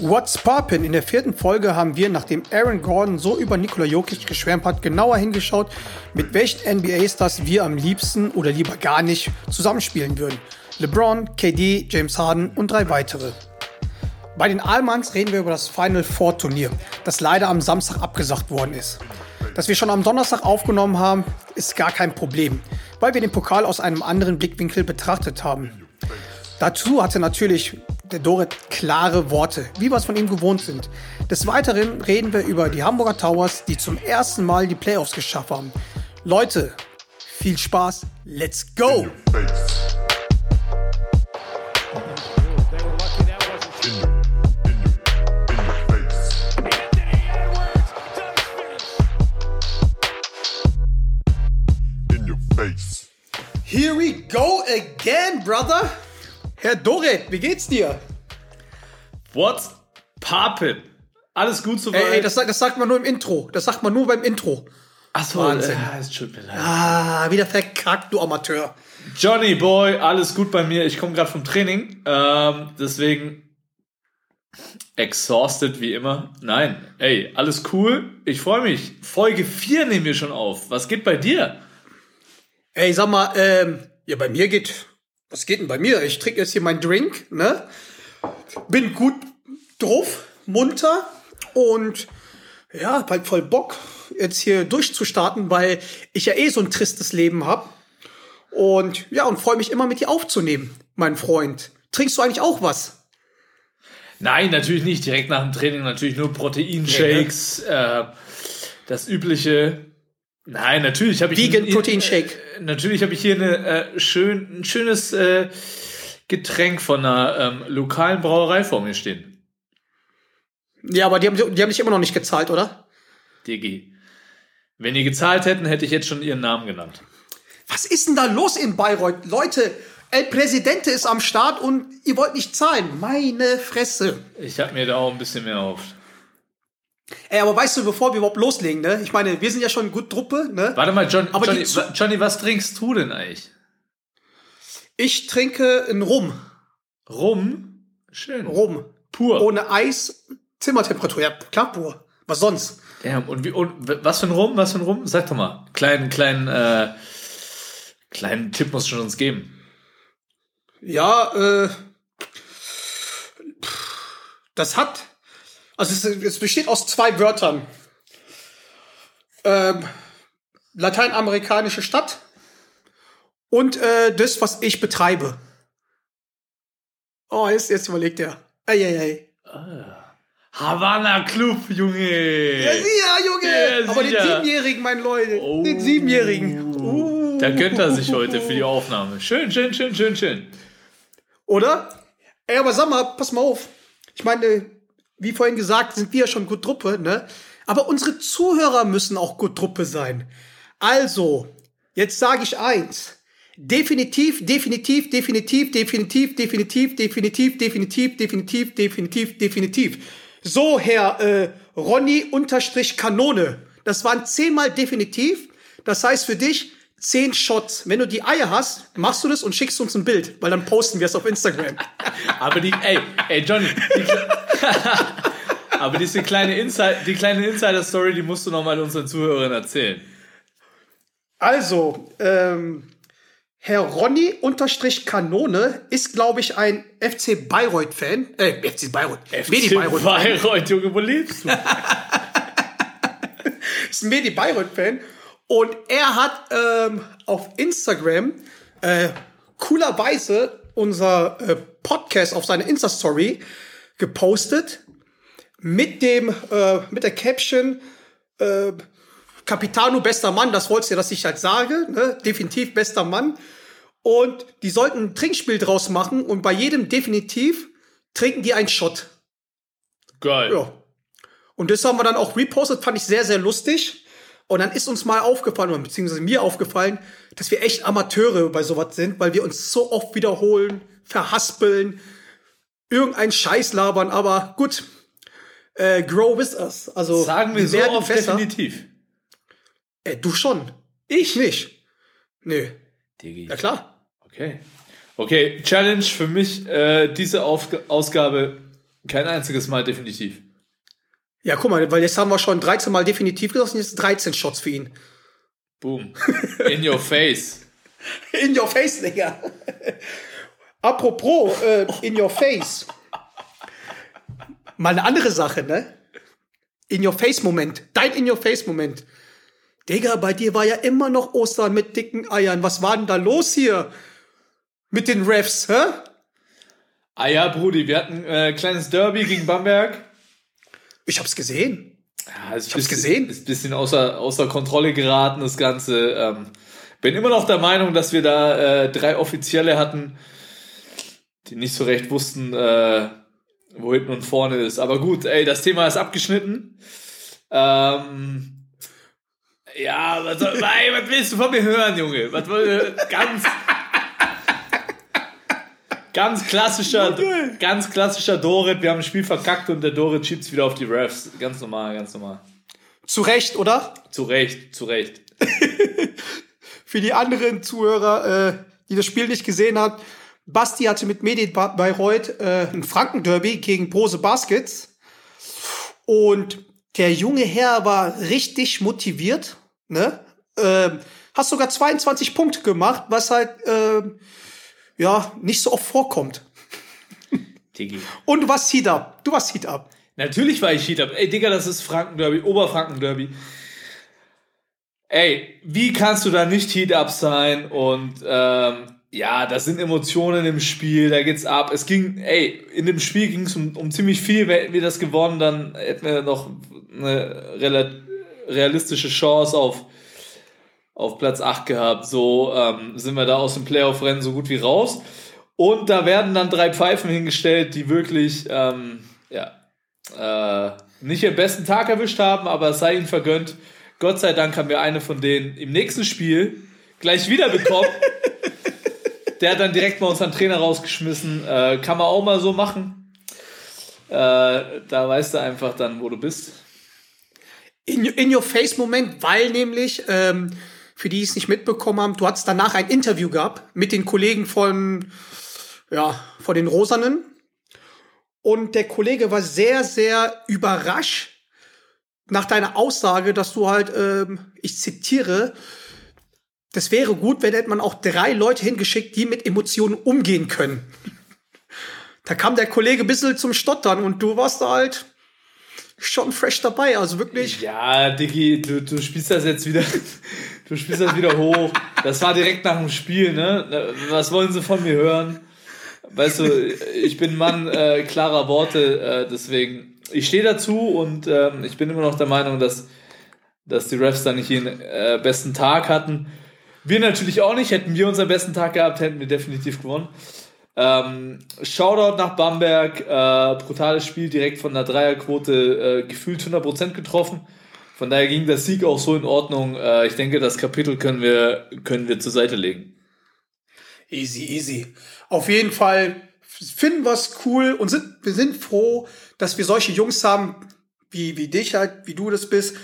What's Poppin? In der vierten Folge haben wir, nachdem Aaron Gordon so über Nikola Jokic geschwärmt hat, genauer hingeschaut, mit welchen NBA-Stars wir am liebsten oder lieber gar nicht zusammenspielen würden. LeBron, KD, James Harden und drei weitere. Bei den Allmanns reden wir über das Final Four Turnier, das leider am Samstag abgesagt worden ist. Dass wir schon am Donnerstag aufgenommen haben, ist gar kein Problem, weil wir den Pokal aus einem anderen Blickwinkel betrachtet haben. Dazu hatte natürlich der Dorit klare Worte, wie wir es von ihm gewohnt sind. Des Weiteren reden wir über die Hamburger Towers, die zum ersten Mal die Playoffs geschafft haben. Leute, viel Spaß, let's go! Here we go again, brother! Herr Doret, wie geht's dir? What's poppin'? Alles gut soweit? Ey, ey das, das, sagt man nur im Intro. Das sagt man nur beim Intro. Achso, Wahnsinn. Äh, es tut mir leid. Ah, wieder verkackt, du Amateur. Johnny Boy, alles gut bei mir. Ich komme gerade vom Training. Ähm, deswegen exhausted wie immer. Nein, ey, alles cool. Ich freue mich. Folge 4 nehmen wir schon auf. Was geht bei dir? Ey, sag mal, ähm, ja, bei mir geht was geht denn bei mir? Ich trinke jetzt hier meinen Drink, ne? Bin gut drauf, munter und ja, hab halt voll Bock, jetzt hier durchzustarten, weil ich ja eh so ein tristes Leben hab. Und ja, und freue mich immer mit dir aufzunehmen, mein Freund. Trinkst du eigentlich auch was? Nein, natürlich nicht. Direkt nach dem Training natürlich nur Proteinshakes, ne? äh, das übliche. Nein, natürlich habe ich Vegan Protein Shake. Äh, natürlich habe ich hier eine äh, schön ein schönes äh, Getränk von einer ähm, lokalen Brauerei vor mir stehen. Ja, aber die haben, die haben dich immer noch nicht gezahlt, oder? Digi. Wenn die gezahlt hätten, hätte ich jetzt schon ihren Namen genannt. Was ist denn da los in Bayreuth? Leute, El Presidente ist am Start und ihr wollt nicht zahlen. Meine Fresse. Ich habe mir da auch ein bisschen mehr auf. Ey, aber weißt du, bevor wir überhaupt loslegen, ne? Ich meine, wir sind ja schon gut Truppe, ne? Warte mal, John, aber Johnny, Johnny, was trinkst du denn eigentlich? Ich trinke einen Rum. Rum? Schön. Rum. Pur. Ohne Eis, Zimmertemperatur. Ja, klar, pur. Was sonst? Ja, und, wie, und was für ein Rum? Was für ein Rum? Sag doch mal. Kleinen, kleinen, äh, kleinen Tipp musst du uns geben. Ja, äh, das hat also es, es besteht aus zwei Wörtern. Ähm, lateinamerikanische Stadt und äh, das, was ich betreibe. Oh, jetzt, jetzt überlegt er. Eieiei. Ah. Havana Club, Junge. Ja, ja Junge. Ja, Aber den Siebenjährigen, mein Leute. Oh. Den Siebenjährigen. Uh. Da gönnt er sich heute für die Aufnahme. Schön, schön, schön, schön, schön. Oder? Ey, aber sag mal, pass mal auf. Ich meine, wie vorhin gesagt, sind wir ja schon gut Truppe, ne? Aber unsere Zuhörer müssen auch gut Truppe sein. Also, jetzt sage ich eins. Definitiv, definitiv, definitiv, definitiv, definitiv, definitiv, definitiv, definitiv, definitiv, definitiv. So, Herr äh, Ronny unterstrich Kanone. Das waren zehnmal definitiv. Das heißt für dich zehn Shots. Wenn du die Eier hast, machst du das und schickst uns ein Bild, weil dann posten wir es auf Instagram. Aber die, ey, ey, Johnny, die, aber diese kleine Inside, die kleine Insider-Story, die musst du noch mal unseren Zuhörern erzählen. Also, ähm, Herr Ronny unterstrich Kanone ist, glaube ich, ein FC Bayreuth-Fan. Äh, FC Bayreuth. FC Medi Bayreuth, Bayreuth Junge, wo lebst du? ist ein Medi Bayreuth-Fan. Und er hat ähm, auf Instagram äh, coolerweise unser äh, Podcast auf seine Insta-Story gepostet mit dem äh, mit der Caption äh, Capitano bester Mann, das wolltest du, dass ich halt sage, ne? definitiv bester Mann. Und die sollten ein Trinkspiel draus machen und bei jedem definitiv trinken die einen Shot. Geil. Ja. Und das haben wir dann auch repostet, fand ich sehr, sehr lustig. Und dann ist uns mal aufgefallen, beziehungsweise mir aufgefallen, dass wir echt Amateure bei sowas sind, weil wir uns so oft wiederholen, verhaspeln, irgendein Scheiß labern, aber gut, äh, grow with us. Also sagen wir so oft besser. definitiv. Äh, du schon. Ich nicht. Nö. Digi. Ja klar. Okay. Okay, Challenge für mich, äh, diese Auf Ausgabe Kein einziges Mal definitiv. Ja, guck mal, weil jetzt haben wir schon 13 Mal definitiv geschossen, jetzt 13 Shots für ihn. Boom. In your face. In your face, Digga. Apropos, äh, in your face. Mal eine andere Sache, ne? In your face Moment. Dein in your face Moment. Digga, bei dir war ja immer noch Ostern mit dicken Eiern. Was war denn da los hier? Mit den Refs, hä? Ah ja, Brudi, wir hatten äh, kleines Derby gegen Bamberg. Ich hab's gesehen. Ja, ist Ich hab's bisschen- gesehen. Ist ein bisschen außer, außer Kontrolle geraten, das Ganze. Ähm, bin immer noch der Meinung, dass wir da äh, drei Offizielle hatten, die nicht so recht wussten, äh, wo hinten und vorne ist. Aber gut, ey, das Thema ist abgeschnitten. Ähm, ja, was, soll, ey, was willst du von mir hören, Junge? Was, ganz, ganz klassischer, ganz klassischer Dorit. Wir haben ein Spiel verkackt und der Dorit schiebt wieder auf die Refs. Ganz normal, ganz normal. Zu Recht, oder? Zu Recht, zu Recht. Für die anderen Zuhörer, äh, die das Spiel nicht gesehen haben, Basti hatte mit Medi Ba- Bayreuth äh, ein Frankenderby gegen Brose Baskets. Und der junge Herr war richtig motiviert. Ne? Ähm, hast sogar 22 Punkte gemacht, was halt ähm, ja nicht so oft vorkommt. Digi. Und du warst Heat Up. Du warst Heat Up. Natürlich war ich Heat Up. Ey, Digga, das ist Franken-Derby, Oberfranken-Derby. Ey, wie kannst du da nicht Heat Up sein? Und ähm, ja, das sind Emotionen im Spiel, da geht's ab. Es ging, ey, in dem Spiel ging es um, um ziemlich viel. Hätten wir das gewonnen, dann hätten wir noch eine realistische Chance auf, auf Platz 8 gehabt. So ähm, sind wir da aus dem Playoff-Rennen so gut wie raus. Und da werden dann drei Pfeifen hingestellt, die wirklich, ähm, ja, äh, nicht ihren besten Tag erwischt haben, aber es sei ihnen vergönnt. Gott sei Dank haben wir eine von denen im nächsten Spiel gleich wieder bekommen. Der hat dann direkt mal unseren Trainer rausgeschmissen. Äh, kann man auch mal so machen. Äh, da weißt du einfach dann, wo du bist. In, in your face Moment, weil nämlich, ähm, für die es nicht mitbekommen haben, du hattest danach ein Interview gehabt mit den Kollegen von, ja, von den Rosanen. Und der Kollege war sehr, sehr überrascht nach deiner Aussage, dass du halt, ähm, ich zitiere, das wäre gut, wenn hätte man auch drei Leute hingeschickt, die mit Emotionen umgehen können. Da kam der Kollege ein bisschen zum Stottern und du warst da halt schon fresh dabei. Also wirklich. Ja, Diggi, du, du spielst das jetzt wieder, du spielst das wieder hoch. Das war direkt nach dem Spiel, ne? Was wollen sie von mir hören? Weißt du, ich bin Mann äh, klarer Worte, äh, deswegen, ich stehe dazu und ähm, ich bin immer noch der Meinung, dass, dass die Refs da nicht ihren äh, besten Tag hatten. Wir natürlich auch nicht. Hätten wir unseren besten Tag gehabt, hätten wir definitiv gewonnen. Ähm, Shoutout nach Bamberg, äh, brutales Spiel, direkt von der Dreierquote äh, gefühlt 100% getroffen. Von daher ging der Sieg auch so in Ordnung. Äh, ich denke, das Kapitel können wir, können wir zur Seite legen. Easy, easy. Auf jeden Fall finden wir es cool und sind, wir sind froh, dass wir solche Jungs haben, wie, wie dich halt, wie du das bist,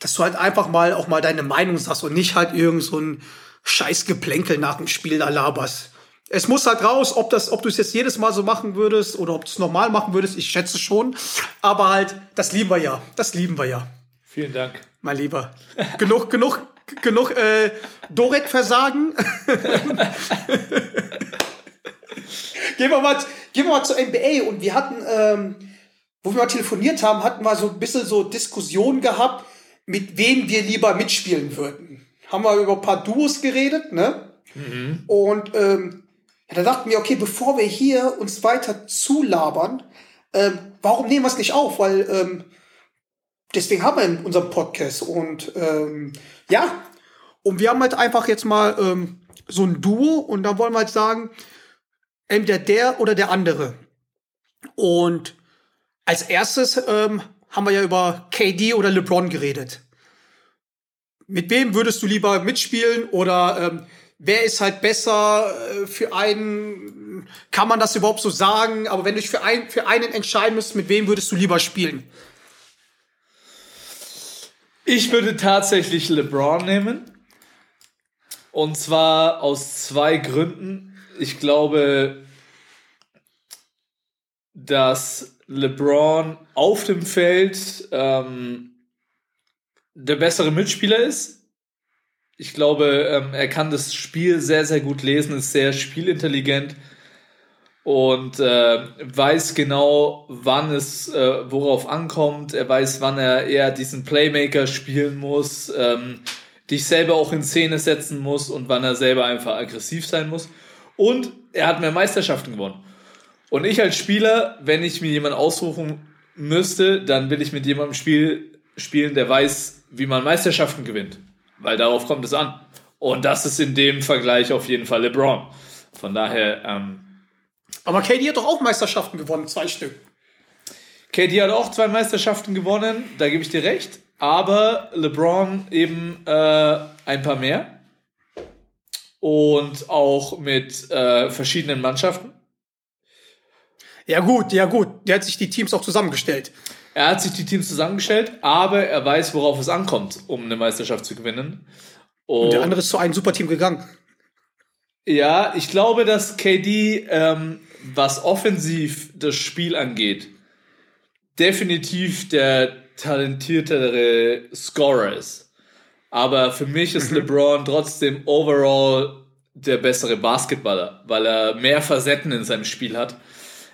dass du halt einfach mal auch mal deine Meinung sagst und nicht halt irgend so ein Scheißgeplänkel nach dem Spiel da laberst. Es muss halt raus, ob das, ob du es jetzt jedes Mal so machen würdest oder ob du es normal machen würdest, ich schätze schon. Aber halt, das lieben wir ja. Das lieben wir ja, Vielen Dank. mein Lieber. genug, genug, genug äh, Doret-Versagen. gehen wir mal, gehen wir mal zur NBA und wir hatten, ähm, wo wir mal telefoniert haben, hatten wir so ein bisschen so Diskussionen gehabt, mit wem wir lieber mitspielen würden. Haben wir über ein paar Duos geredet, ne? Und ähm, ja, da dachten wir, okay, bevor wir hier uns weiter zulabern, ähm, warum nehmen wir es nicht auf? Weil ähm, deswegen haben wir in unserem Podcast und ähm, ja, und wir haben halt einfach jetzt mal ähm, so ein Duo und da wollen wir halt sagen, entweder der oder der andere. Und als erstes ähm, haben wir ja über KD oder LeBron geredet. Mit wem würdest du lieber mitspielen oder ähm, wer ist halt besser äh, für einen? Kann man das überhaupt so sagen? Aber wenn du dich für, ein, für einen entscheiden müsstest, mit wem würdest du lieber spielen? Ich würde tatsächlich LeBron nehmen. Und zwar aus zwei Gründen. Ich glaube, dass LeBron auf dem Feld ähm, der bessere Mitspieler ist. Ich glaube, ähm, er kann das Spiel sehr, sehr gut lesen, ist sehr spielintelligent und äh, weiß genau, wann es äh, worauf ankommt. Er weiß, wann er eher diesen Playmaker spielen muss, ähm, dich selber auch in Szene setzen muss und wann er selber einfach aggressiv sein muss. Und er hat mehr Meisterschaften gewonnen. Und ich als Spieler, wenn ich mir jemanden aussuchen müsste, dann will ich mit jemandem Spiel spielen, der weiß, wie man Meisterschaften gewinnt. Weil darauf kommt es an. Und das ist in dem Vergleich auf jeden Fall LeBron. Von daher. Ähm, Aber KD hat doch auch Meisterschaften gewonnen, zwei Stück. KD hat auch zwei Meisterschaften gewonnen, da gebe ich dir recht. Aber LeBron eben äh, ein paar mehr. Und auch mit äh, verschiedenen Mannschaften. Ja, gut, ja, gut. Der hat sich die Teams auch zusammengestellt. Er hat sich die Teams zusammengestellt, aber er weiß, worauf es ankommt, um eine Meisterschaft zu gewinnen. Und, Und der andere ist zu einem Superteam gegangen. Ja, ich glaube, dass KD, ähm, was offensiv das Spiel angeht, definitiv der talentiertere Scorer ist. Aber für mich ist mhm. LeBron trotzdem overall der bessere Basketballer, weil er mehr Facetten in seinem Spiel hat.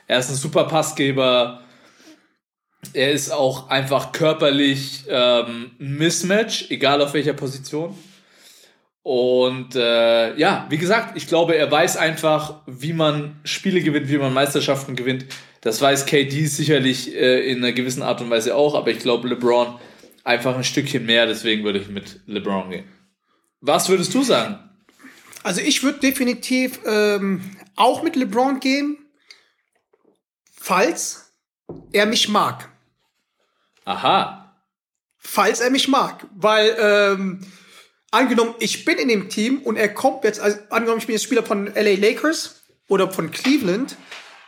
Er ist ein super Passgeber. Er ist auch einfach körperlich ähm, Mismatch, egal auf welcher Position. Und äh, ja, wie gesagt, ich glaube, er weiß einfach, wie man Spiele gewinnt, wie man Meisterschaften gewinnt. Das weiß KD sicherlich äh, in einer gewissen Art und Weise auch, aber ich glaube, LeBron einfach ein Stückchen mehr, deswegen würde ich mit LeBron gehen. Was würdest du sagen? Also ich würde definitiv ähm, auch mit LeBron gehen, falls er mich mag. Aha. Falls er mich mag, weil ähm, angenommen, ich bin in dem Team und er kommt jetzt, also angenommen, ich bin jetzt Spieler von LA Lakers oder von Cleveland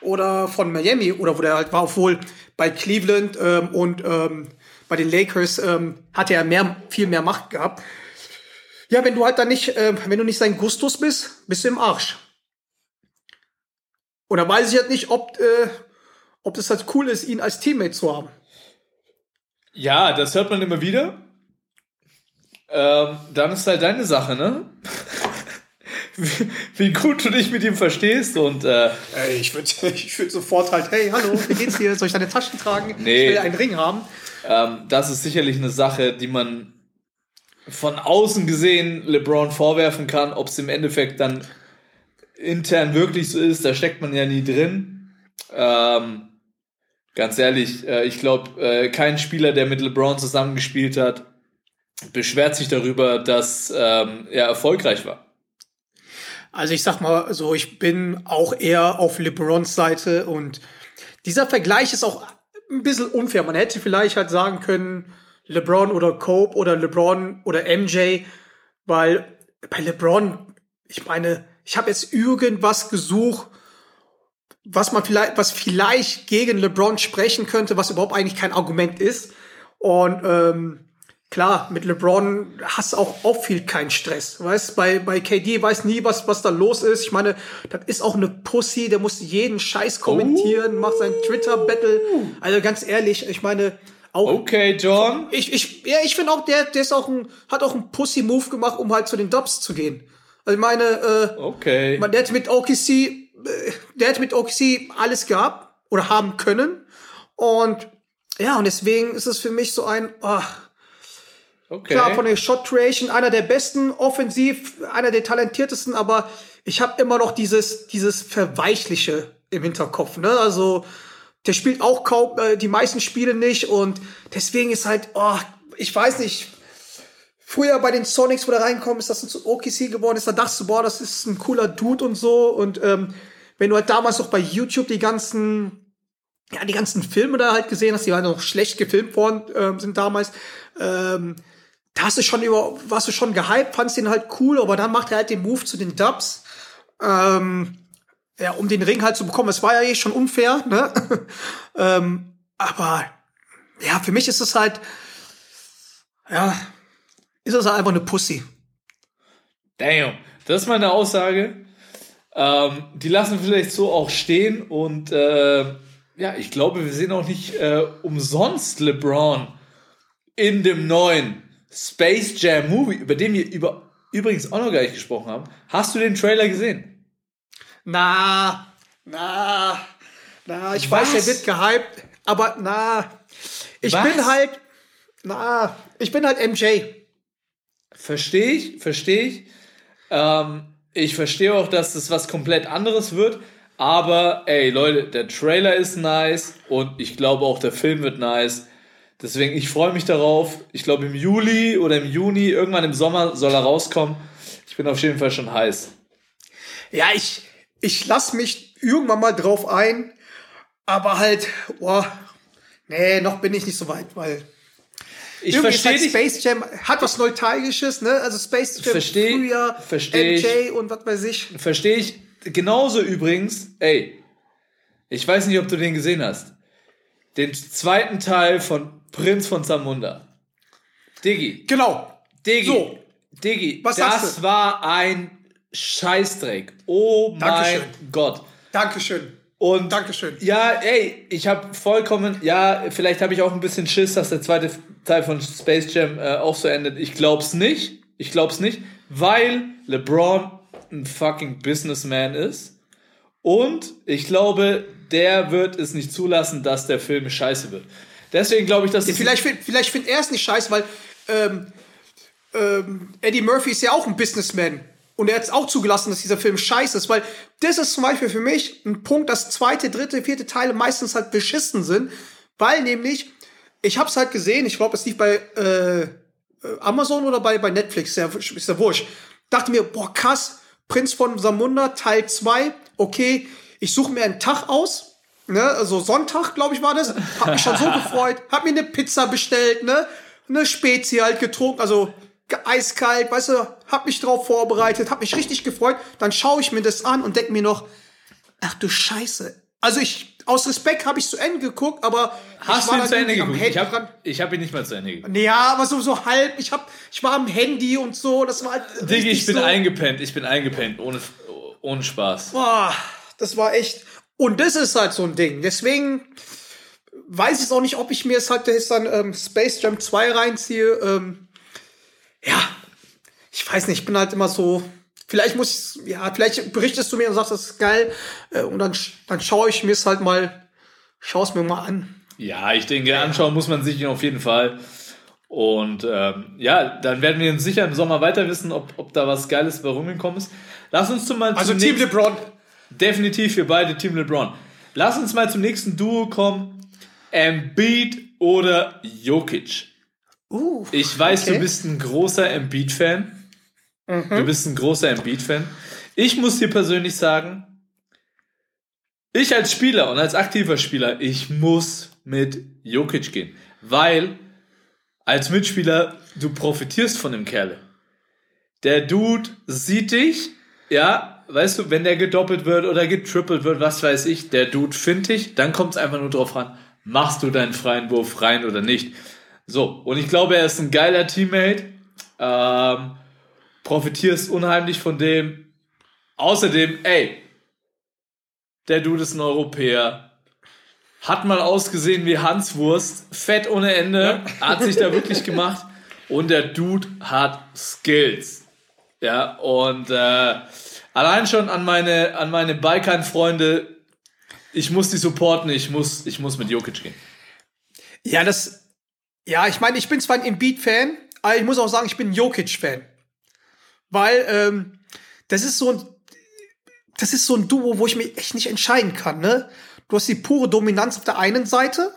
oder von Miami oder wo der halt war, obwohl bei Cleveland ähm, und ähm, bei den Lakers ähm, hatte er mehr, viel mehr Macht gehabt. Ja, wenn du halt dann nicht, äh, wenn du nicht sein Gustus bist, bist du im Arsch. Und da weiß ich halt nicht, ob, äh, ob das halt cool ist, ihn als Teammate zu haben. Ja, das hört man immer wieder. Ähm, dann ist halt deine Sache, ne? wie, wie, gut du dich mit ihm verstehst und äh, ich würde ich würd sofort halt, hey, hallo, wie geht's dir? Soll ich deine Taschen tragen? Nee, ich will einen Ring haben. Ähm, das ist sicherlich eine Sache, die man von außen gesehen LeBron vorwerfen kann, ob es im Endeffekt dann intern wirklich so ist, da steckt man ja nie drin. Ähm, ganz ehrlich, äh, ich glaube, äh, kein Spieler, der mit LeBron zusammengespielt hat, beschwert sich darüber, dass ähm, er erfolgreich war. Also ich sag mal so, ich bin auch eher auf LeBrons Seite und dieser Vergleich ist auch ein bisschen unfair. Man hätte vielleicht halt sagen können, LeBron oder Cope oder LeBron oder MJ, weil bei LeBron, ich meine, ich habe jetzt irgendwas gesucht, was man vielleicht, was vielleicht gegen LeBron sprechen könnte, was überhaupt eigentlich kein Argument ist. Und ähm, klar, mit LeBron hast du auch, auch viel keinen Stress. Weißt, bei, bei KD weiß nie, was, was da los ist. Ich meine, das ist auch eine Pussy, der muss jeden Scheiß kommentieren, oh. macht sein Twitter-Battle. Also ganz ehrlich, ich meine, auch, okay, John. Ich, ich, ja, ich finde auch, der, der ist auch ein, hat auch einen Pussy-Move gemacht, um halt zu den Dubs zu gehen. Also ich meine, äh, okay. Man, der hat mit OKC, der hat mit OKC alles gehabt oder haben können. Und ja, und deswegen ist es für mich so ein, oh, Okay. Klar, von der Shot Creation einer der besten, offensiv einer der talentiertesten, aber ich habe immer noch dieses dieses verweichliche im Hinterkopf. Ne? Also der spielt auch kaum äh, die meisten Spiele nicht und deswegen ist halt, oh, ich weiß nicht. Früher bei den Sonics, wo der reinkommt, ist das ein OKC geworden ist, da dachtest du, boah, das ist ein cooler Dude und so. Und ähm, wenn du halt damals noch bei YouTube die ganzen, ja, die ganzen Filme da halt gesehen hast, die halt noch schlecht gefilmt worden ähm, sind damals, ähm, da hast du schon über, warst du schon gehypt, fandst den halt cool, aber dann macht er halt den Move zu den Dubs. Ähm, ja, um den Ring halt zu bekommen. Es war ja eh schon unfair, ne? ähm, aber ja, für mich ist es halt, ja, ist es halt einfach eine Pussy. Damn, das ist meine Aussage. Ähm, die lassen vielleicht so auch stehen und äh, ja, ich glaube, wir sehen auch nicht äh, umsonst LeBron in dem neuen Space Jam Movie, über den wir über, übrigens auch noch gar nicht gesprochen haben. Hast du den Trailer gesehen? Na, na, na, ich Was? weiß, er wird gehypt, aber na, ich Was? bin halt, na, ich bin halt MJ. Verstehe ich, verstehe ich. Ähm, ich verstehe auch, dass das was komplett anderes wird. Aber, ey, Leute, der Trailer ist nice und ich glaube auch, der Film wird nice. Deswegen, ich freue mich darauf. Ich glaube, im Juli oder im Juni, irgendwann im Sommer soll er rauskommen. Ich bin auf jeden Fall schon heiß. Ja, ich, ich lass mich irgendwann mal drauf ein, aber halt, boah, nee, noch bin ich nicht so weit, weil Ich verstehe halt. Space Jam hat was Nostalgisches, ne? Also Space Jam Versteh- früher, versteh ich. MJ und was weiß ich. Verstehe ich. Genauso übrigens, ey, ich weiß nicht, ob du den gesehen hast. Den zweiten Teil von Prinz von Zamunda. Diggi, Genau. Diggi, So. Diggi, Was sagst das war ein Scheißdreck. Oh Dankeschön. mein Gott. Dankeschön. Und Dankeschön. ja, ey, ich habe vollkommen, ja, vielleicht habe ich auch ein bisschen Schiss, dass der zweite Teil von Space Jam äh, auch so endet. Ich glaub's nicht. Ich glaub's nicht, weil LeBron ein fucking Businessman ist. Und ich glaube, der wird es nicht zulassen, dass der Film scheiße wird. Deswegen glaube ich, dass es Vielleicht, find- vielleicht findet er es nicht scheiße, weil ähm, ähm, Eddie Murphy ist ja auch ein Businessman. Und er hat es auch zugelassen, dass dieser Film scheiße ist, weil das ist zum Beispiel für mich ein Punkt, dass zweite, dritte, vierte Teile meistens halt beschissen sind, weil nämlich, ich hab's halt gesehen, ich glaube, es lief bei äh, Amazon oder bei, bei Netflix, ja, ist ja wurscht. Dachte mir, boah, krass, Prinz von Samunda, Teil 2, okay, ich suche mir einen Tag aus, ne, also Sonntag, glaube ich, war das, hab mich schon so gefreut, hab mir eine Pizza bestellt, ne, eine Spezi halt getrunken, also eiskalt, weißt du, hab mich drauf vorbereitet, hab mich richtig gefreut, dann schaue ich mir das an und denk mir noch, ach du Scheiße. Also ich, aus Respekt habe ich zu Ende geguckt, aber Hast ich du ihn zu Ende geguckt? Ich habe ich hab ihn nicht mal zu Ende geguckt. Ja, aber so, so halb. Ich, hab, ich war am Handy und so. Das war halt richtig ich bin so, eingepennt. Ich bin eingepennt. Ohne, ohne Spaß. Boah, das war echt. Und das ist halt so ein Ding. Deswegen weiß ich auch nicht, ob ich mir es halt jetzt dann ähm, Space Jam 2 reinziehe. Ähm, ja, ich weiß nicht. Ich bin halt immer so. Vielleicht muss ich, ja, vielleicht berichtest du mir und sagst, das ist geil. Äh, und dann, dann schaue ich mir es halt mal, schaue es mir mal an. Ja, ich denke, anschauen muss man sich ihn auf jeden Fall. Und ähm, ja, dann werden wir sicher im Sommer weiter wissen, ob, ob da was Geiles bei rumgekommen ist. Lass uns zum mal Also zum Team LeBron. definitiv für beide Team LeBron. Lass uns mal zum nächsten Duo kommen. Embiid oder Jokic. Uh, Ich weiß, okay. du bist ein großer Embiid-Fan. Du bist ein großer Embiid-Fan. Ich muss dir persönlich sagen, ich als Spieler und als aktiver Spieler, ich muss mit Jokic gehen. Weil als Mitspieler, du profitierst von dem Kerle. Der Dude sieht dich, ja, weißt du, wenn der gedoppelt wird oder getrippelt wird, was weiß ich, der Dude findet dich, dann kommt es einfach nur drauf an, machst du deinen freien Wurf rein oder nicht. So, und ich glaube, er ist ein geiler Teammate. Ähm, profitierst unheimlich von dem. Außerdem, ey, der Dude ist ein Europäer. Hat mal ausgesehen wie Hans Wurst. Fett ohne Ende. Hat sich da wirklich gemacht. Und der Dude hat Skills. Ja, und äh, allein schon an meine, an meine Balkan-Freunde, ich muss die supporten, ich muss, ich muss mit Jokic gehen. Ja, das. Ja, ich meine, ich bin zwar ein Embiid-Fan, aber ich muss auch sagen, ich bin ein Jokic-Fan. Weil, ähm, das ist so ein. Das ist so ein Duo, wo ich mich echt nicht entscheiden kann, ne? Du hast die pure Dominanz auf der einen Seite,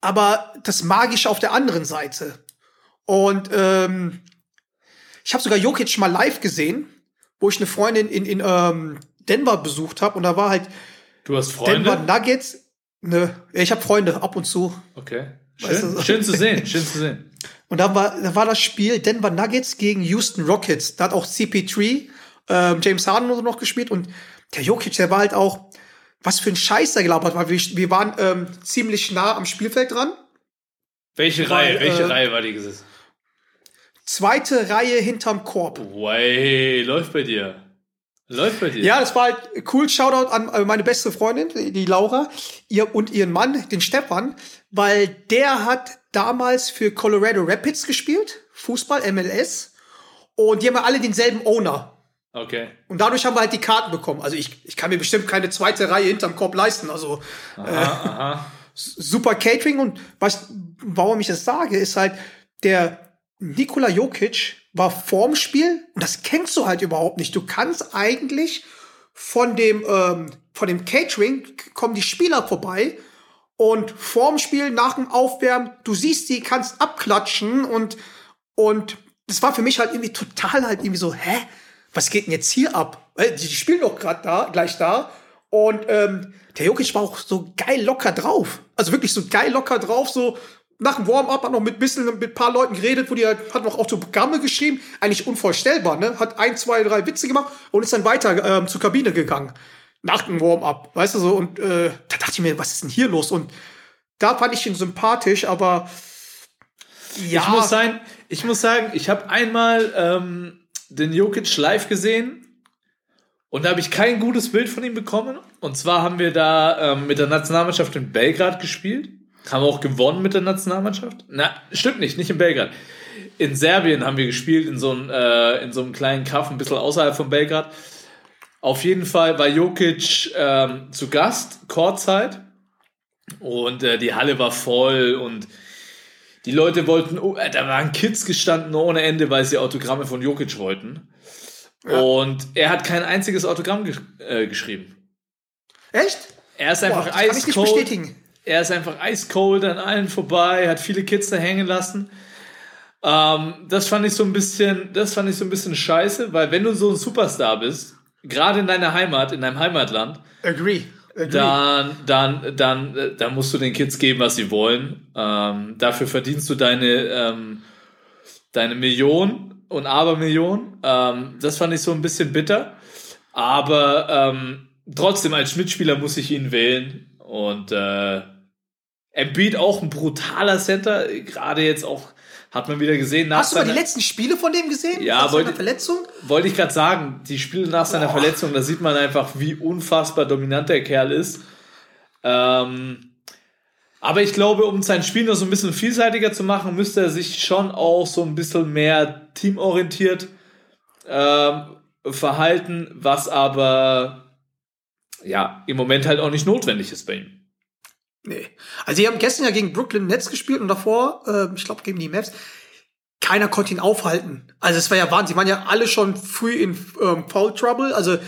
aber das Magische auf der anderen Seite. Und ähm, ich habe sogar Jokic mal live gesehen, wo ich eine Freundin in, in ähm, Denver besucht habe und da war halt Du hast Denver Freunde? Nuggets. Ne, ich habe Freunde ab und zu. Okay. Weißt Schön, du- schön zu sehen, schön zu sehen. Und da war, da war das Spiel Denver Nuggets gegen Houston Rockets. Da hat auch CP3, ähm, James Harden so noch gespielt. Und der Jokic, der war halt auch, was für ein Scheiß der gelabert hat, weil wir, wir waren ähm, ziemlich nah am Spielfeld dran. Welche Weil, Reihe, welche äh, Reihe war die gesessen? Zweite Reihe hinterm Korb. Way, läuft bei dir. Läuft bei dir. Ja, das war halt cool. Shoutout an äh, meine beste Freundin, die Laura, ihr und ihren Mann, den Stefan, weil der hat damals für Colorado Rapids gespielt, Fußball, MLS. Und die haben ja alle denselben Owner. Okay. Und dadurch haben wir halt die Karten bekommen. Also ich, ich kann mir bestimmt keine zweite Reihe hinterm Korb leisten. Also Aha, aha. super Catering. Und was, warum ich das sage, ist halt, der Nikola Jokic war vorm Spiel, und das kennst du halt überhaupt nicht. Du kannst eigentlich von dem, ähm, von dem Catering kommen die Spieler vorbei und vorm Spiel, nach dem Aufwärmen, du siehst die, kannst abklatschen und, und das war für mich halt irgendwie total halt irgendwie so, hä? Was geht denn jetzt hier ab? Die spielen doch gerade da, gleich da. Und ähm, der Jokic war auch so geil locker drauf. Also wirklich so geil locker drauf, so nach dem Warm-up hat noch mit bisschen mit ein paar Leuten geredet, wo die halt, hat noch Autogramme geschrieben, eigentlich unvorstellbar, ne? Hat ein, zwei, drei Witze gemacht und ist dann weiter ähm, zur Kabine gegangen. Nach dem Warm-up, weißt du so, und äh, da dachte ich mir, was ist denn hier los? Und da fand ich ihn sympathisch, aber ja. Ich muss sein, ich muss sagen, ich habe einmal ähm, den Jokic live gesehen und da habe ich kein gutes Bild von ihm bekommen. Und zwar haben wir da ähm, mit der Nationalmannschaft in Belgrad gespielt. Haben auch gewonnen mit der Nationalmannschaft. Na, stimmt nicht, nicht in Belgrad. In Serbien haben wir gespielt, in so einem, äh, in so einem kleinen Kaff, ein bisschen außerhalb von Belgrad. Auf jeden Fall war Jokic ähm, zu Gast, Chorzeit. Und äh, die Halle war voll und die Leute wollten, oh, äh, da waren Kids gestanden ohne Ende, weil sie Autogramme von Jokic wollten. Und er hat kein einziges Autogramm gesch äh, geschrieben. Echt? Er ist einfach Boah, eiskalt. Er ist einfach eiskalt an allen vorbei, hat viele Kids da hängen lassen. Ähm, das fand ich so ein bisschen, das fand ich so ein bisschen scheiße, weil wenn du so ein Superstar bist, gerade in deiner Heimat, in deinem Heimatland, Agree. Agree. dann, dann, dann, äh, dann musst du den Kids geben, was sie wollen. Ähm, dafür verdienst du deine, ähm, deine Million und Abermillion. Ähm, das fand ich so ein bisschen bitter. Aber ähm, trotzdem, als Mitspieler muss ich ihn wählen. Und äh, Embiid auch ein brutaler Center. Gerade jetzt auch, hat man wieder gesehen, nach Hast du mal die letzten Spiele von dem gesehen? Ja, Nach wollte- seiner Verletzung? wollte ich gerade sagen, die Spiele nach seiner Boah. Verletzung, da sieht man einfach, wie unfassbar dominant der Kerl ist. Ähm, aber ich glaube, um sein Spiel noch so ein bisschen vielseitiger zu machen, müsste er sich schon auch so ein bisschen mehr teamorientiert ähm, verhalten, was aber ja im Moment halt auch nicht notwendig ist bei ihm. Nee. Also, die haben gestern ja gegen Brooklyn Nets gespielt und davor, äh, ich glaube, gegen die Mavs. Keiner konnte ihn aufhalten. Also, es war ja Wahnsinn. Die waren ja alle schon früh in ähm, Foul Trouble. Also,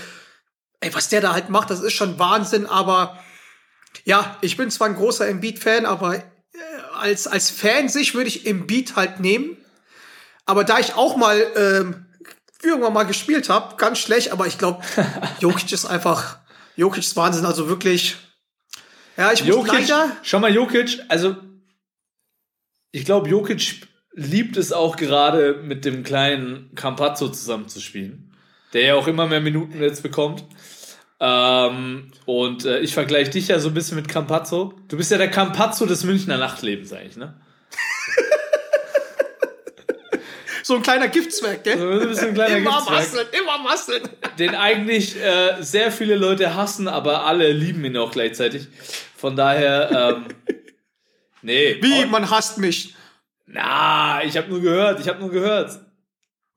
ey, was der da halt macht, das ist schon Wahnsinn. Aber ja, ich bin zwar ein großer Embiid-Fan, aber äh, als, als Fan sich würde ich Embiid halt nehmen. Aber da ich auch mal ähm, irgendwann mal gespielt habe, ganz schlecht, aber ich glaube, Jokic ist einfach, Jokic ist Wahnsinn. Also wirklich, ja, ich muss Jokic, leider schau mal, Jokic, also ich glaube, Jokic liebt es auch gerade mit dem kleinen Campazzo zusammenzuspielen, der ja auch immer mehr Minuten jetzt bekommt. Ähm, und äh, ich vergleiche dich ja so ein bisschen mit Campazzo. Du bist ja der Campazzo des Münchner Nachtlebens eigentlich, ne? So ein kleiner Giftzwerg, gell? So bisschen ein kleiner immer Giftzwerg. masseln, immer masseln. Den eigentlich äh, sehr viele Leute hassen, aber alle lieben ihn auch gleichzeitig. Von daher, ähm, nee. Wie, man hasst mich. Na, ich habe nur gehört, ich habe nur gehört.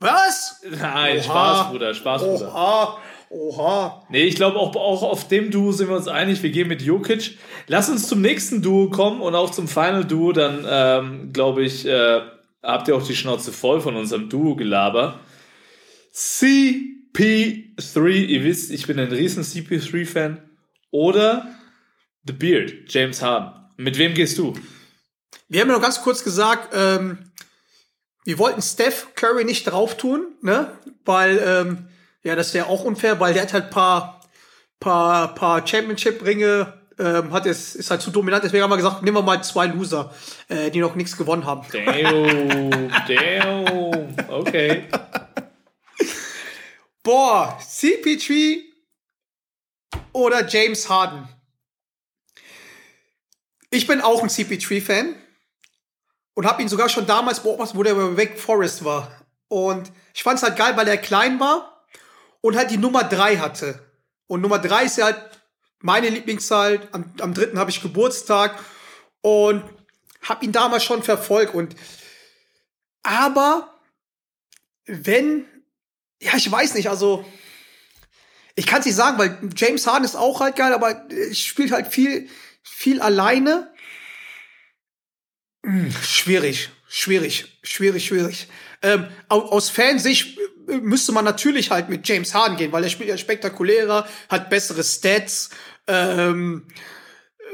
Was? Nein, Oha. Spaß, Bruder, Spaß, Bruder. Oha, oha. Nee, ich glaube, auch, auch auf dem Duo sind wir uns einig. Wir gehen mit Jokic. Lass uns zum nächsten Duo kommen und auch zum Final Duo. Dann, ähm, glaube ich, äh, habt ihr auch die Schnauze voll von unserem Duo-Gelaber. CP3. Ihr wisst, ich bin ein riesen CP3-Fan. Oder The Beard, James Harden. Mit wem gehst du? Wir haben ja noch ganz kurz gesagt, ähm, wir wollten Steph Curry nicht drauf tun, ne? Weil, ähm, ja, das wäre auch unfair, weil der hat halt paar, paar, paar Championship-Ringe, ähm, hat es, ist halt zu dominant. Deswegen haben wir gesagt, nehmen wir mal zwei Loser, äh, die noch nichts gewonnen haben. Damn, damn. Okay. Boah, CP3 oder James Harden. Ich bin auch ein CP3-Fan und habe ihn sogar schon damals beobachtet, wo der bei Wake Forest war. Und ich fand es halt geil, weil er klein war und halt die Nummer drei hatte. Und Nummer drei ist ja halt meine Lieblingszahl. Am, am dritten habe ich Geburtstag und habe ihn damals schon verfolgt. Und aber wenn, ja, ich weiß nicht, also ich kann es nicht sagen, weil James Harden ist auch halt geil, aber ich spielt halt viel, viel alleine. Hm, schwierig, schwierig, schwierig, schwierig. Ähm, aus Fansicht äh, müsste man natürlich halt mit James Harden gehen, weil er spielt ja spektakulärer, hat bessere Stats, ähm,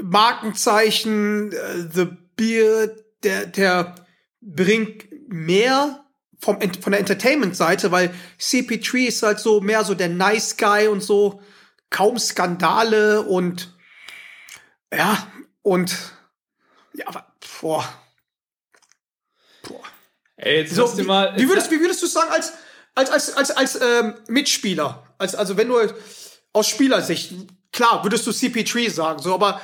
Markenzeichen, äh, The Beard, der, der bringt mehr vom, von der Entertainment-Seite, weil CP3 ist halt so mehr so der Nice Guy und so, kaum Skandale und ja, und ja, aber, boah. Boah. Ey, jetzt so, wie, mal, wie, würdest, wie würdest du sagen als, als, als, als, als ähm, Mitspieler? Als, also wenn du aus Spielersicht, klar, würdest du CP3 sagen, so, aber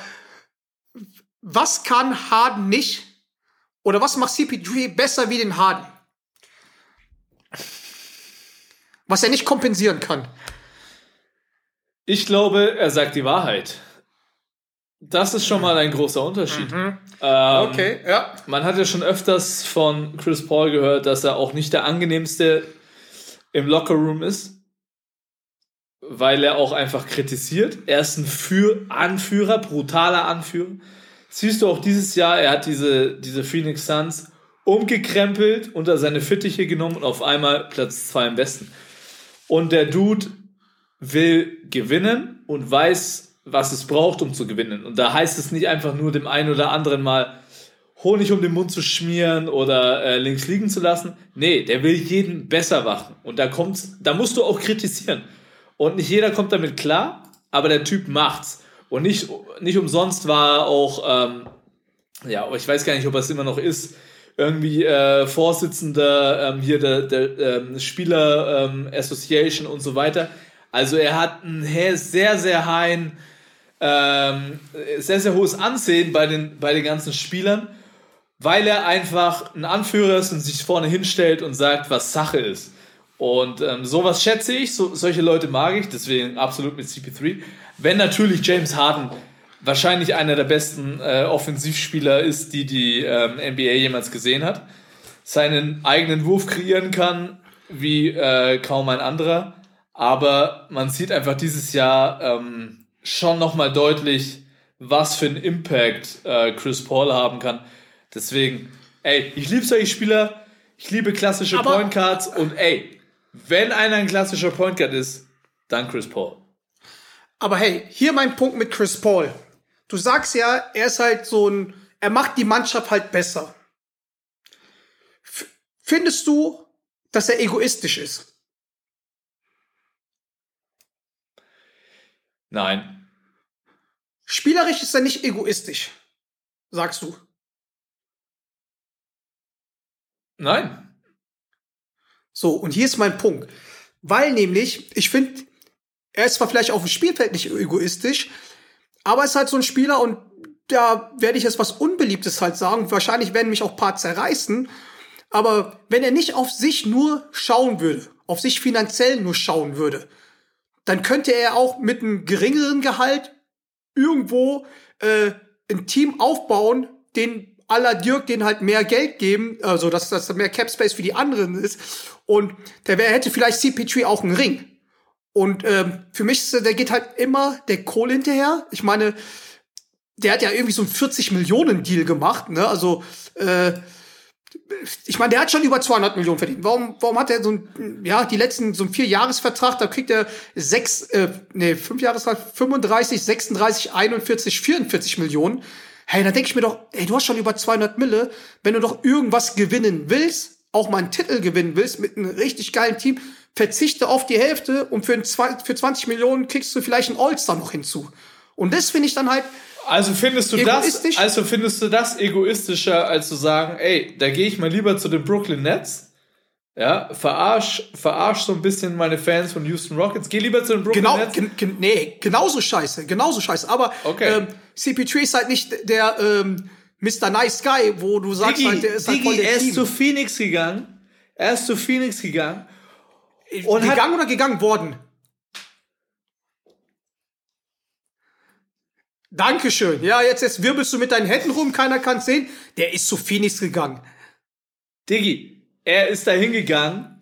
was kann Harden nicht? Oder was macht CP3 besser wie den Harden? Was er nicht kompensieren kann. Ich glaube, er sagt die Wahrheit. Das ist schon mal ein großer Unterschied. Mhm. Ähm, okay, ja. Man hat ja schon öfters von Chris Paul gehört, dass er auch nicht der angenehmste im Lockerroom ist, weil er auch einfach kritisiert. Er ist ein Für Anführer, brutaler Anführer. Siehst du auch dieses Jahr, er hat diese, diese Phoenix Suns umgekrempelt, unter seine Fittiche genommen und auf einmal Platz 2 im Westen. Und der Dude will gewinnen und weiß, was es braucht, um zu gewinnen. Und da heißt es nicht einfach nur dem einen oder anderen mal Honig um den Mund zu schmieren oder äh, links liegen zu lassen. Nee, der will jeden besser machen. Und da kommt's, da musst du auch kritisieren. Und nicht jeder kommt damit klar, aber der Typ macht's. Und nicht, nicht umsonst war auch, ähm, ja, ich weiß gar nicht, ob er es immer noch ist, irgendwie äh, Vorsitzender ähm, hier der, der ähm, Spieler ähm, Association und so weiter. Also er hat ein sehr, sehr high, ähm, sehr, sehr hohes Ansehen bei den, bei den ganzen Spielern, weil er einfach ein Anführer ist und sich vorne hinstellt und sagt, was Sache ist. Und ähm, sowas schätze ich, so, solche Leute mag ich, deswegen absolut mit CP3. Wenn natürlich James Harden wahrscheinlich einer der besten äh, Offensivspieler ist, die die ähm, NBA jemals gesehen hat. Seinen eigenen Wurf kreieren kann, wie äh, kaum ein anderer. Aber man sieht einfach dieses Jahr ähm, schon nochmal deutlich, was für einen Impact äh, Chris Paul haben kann. Deswegen, ey, ich liebe solche Spieler, ich liebe klassische Aber Point Cards und ey, wenn einer ein klassischer Point Guard ist, dann Chris Paul. Aber hey, hier mein Punkt mit Chris Paul du sagst ja, er ist halt so ein, er macht die Mannschaft halt besser. F findest du, dass er egoistisch ist? Nein. Spielerisch ist er nicht egoistisch, sagst du. Nein. So, und hier ist mein Punkt. Weil nämlich, ich finde, er ist zwar vielleicht auf dem Spielfeld nicht egoistisch, aber es ist halt so ein Spieler und da werde ich jetzt was Unbeliebtes halt sagen. Wahrscheinlich werden mich auch paar zerreißen. Aber wenn er nicht auf sich nur schauen würde, auf sich finanziell nur schauen würde, dann könnte er auch mit einem geringeren Gehalt irgendwo äh, ein Team aufbauen, den aller Dirk den halt mehr Geld geben, also dass das mehr Cap Space für die anderen ist. Und der wär, hätte vielleicht CP3 auch einen Ring. Und ähm, für mich ist der geht halt immer der Kohle hinterher. Ich meine, der hat ja irgendwie so einen 40 Millionen Deal gemacht, ne? Also äh, ich meine, der hat schon über 200 Millionen verdient. Warum, warum hat er so ein, ja, die letzten, so ein Vierjahresvertrag, da kriegt er sechs, äh, nee, fünf Jahresvertrag, 35, 36, 41, 44 Millionen. Hey, da denke ich mir doch, ey, du hast schon über 200 Mille. Wenn du doch irgendwas gewinnen willst, auch mal einen Titel gewinnen willst mit einem richtig geilen Team, verzichte auf die Hälfte und für, ein, für 20 Millionen kriegst du vielleicht einen All-Star noch hinzu. Und das finde ich dann halt. Also findest du das, also findest du das egoistischer, als zu sagen, ey, da gehe ich mal lieber zu den Brooklyn Nets, ja, verarsch, verarsch so ein bisschen meine Fans von Houston Rockets. Geh lieber zu den Brooklyn genau, Nets. Gen, gen, nee, genauso scheiße, genauso scheiße. Aber okay. ähm, CP3 ist halt nicht der ähm, Mr. Nice Guy, wo du sagst, Digi, halt, der ist Digi, halt voll der er ist Team. zu Phoenix gegangen. Er ist zu Phoenix gegangen. Und gegangen oder gegangen worden? Dankeschön. Ja, jetzt, jetzt wirbelst du mit deinen Händen rum, keiner kann sehen. Der ist zu Phoenix gegangen. Diggi, er ist da hingegangen,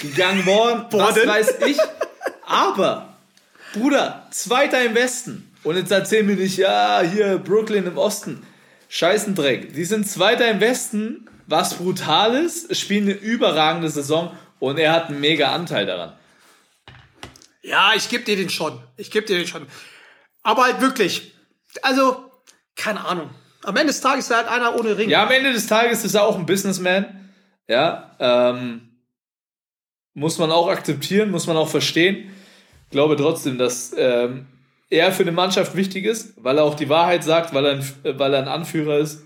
gegangen worden, was weiß ich. Aber, Bruder, Zweiter im Westen. Und jetzt erzähl mir nicht, ja, hier Brooklyn im Osten. Scheißendreck. Die sind Zweiter im Westen, was brutal ist, spielen eine überragende Saison und er hat einen mega Anteil daran. Ja, ich geb dir den schon. Ich geb dir den schon. Aber halt wirklich, also, keine Ahnung. Am Ende des Tages ist er halt einer ohne Ring. Ja, am Ende des Tages ist er auch ein Businessman. Ja, ähm, muss man auch akzeptieren, muss man auch verstehen. Ich glaube trotzdem, dass ähm, er für eine Mannschaft wichtig ist, weil er auch die Wahrheit sagt, weil er ein, weil er ein Anführer ist.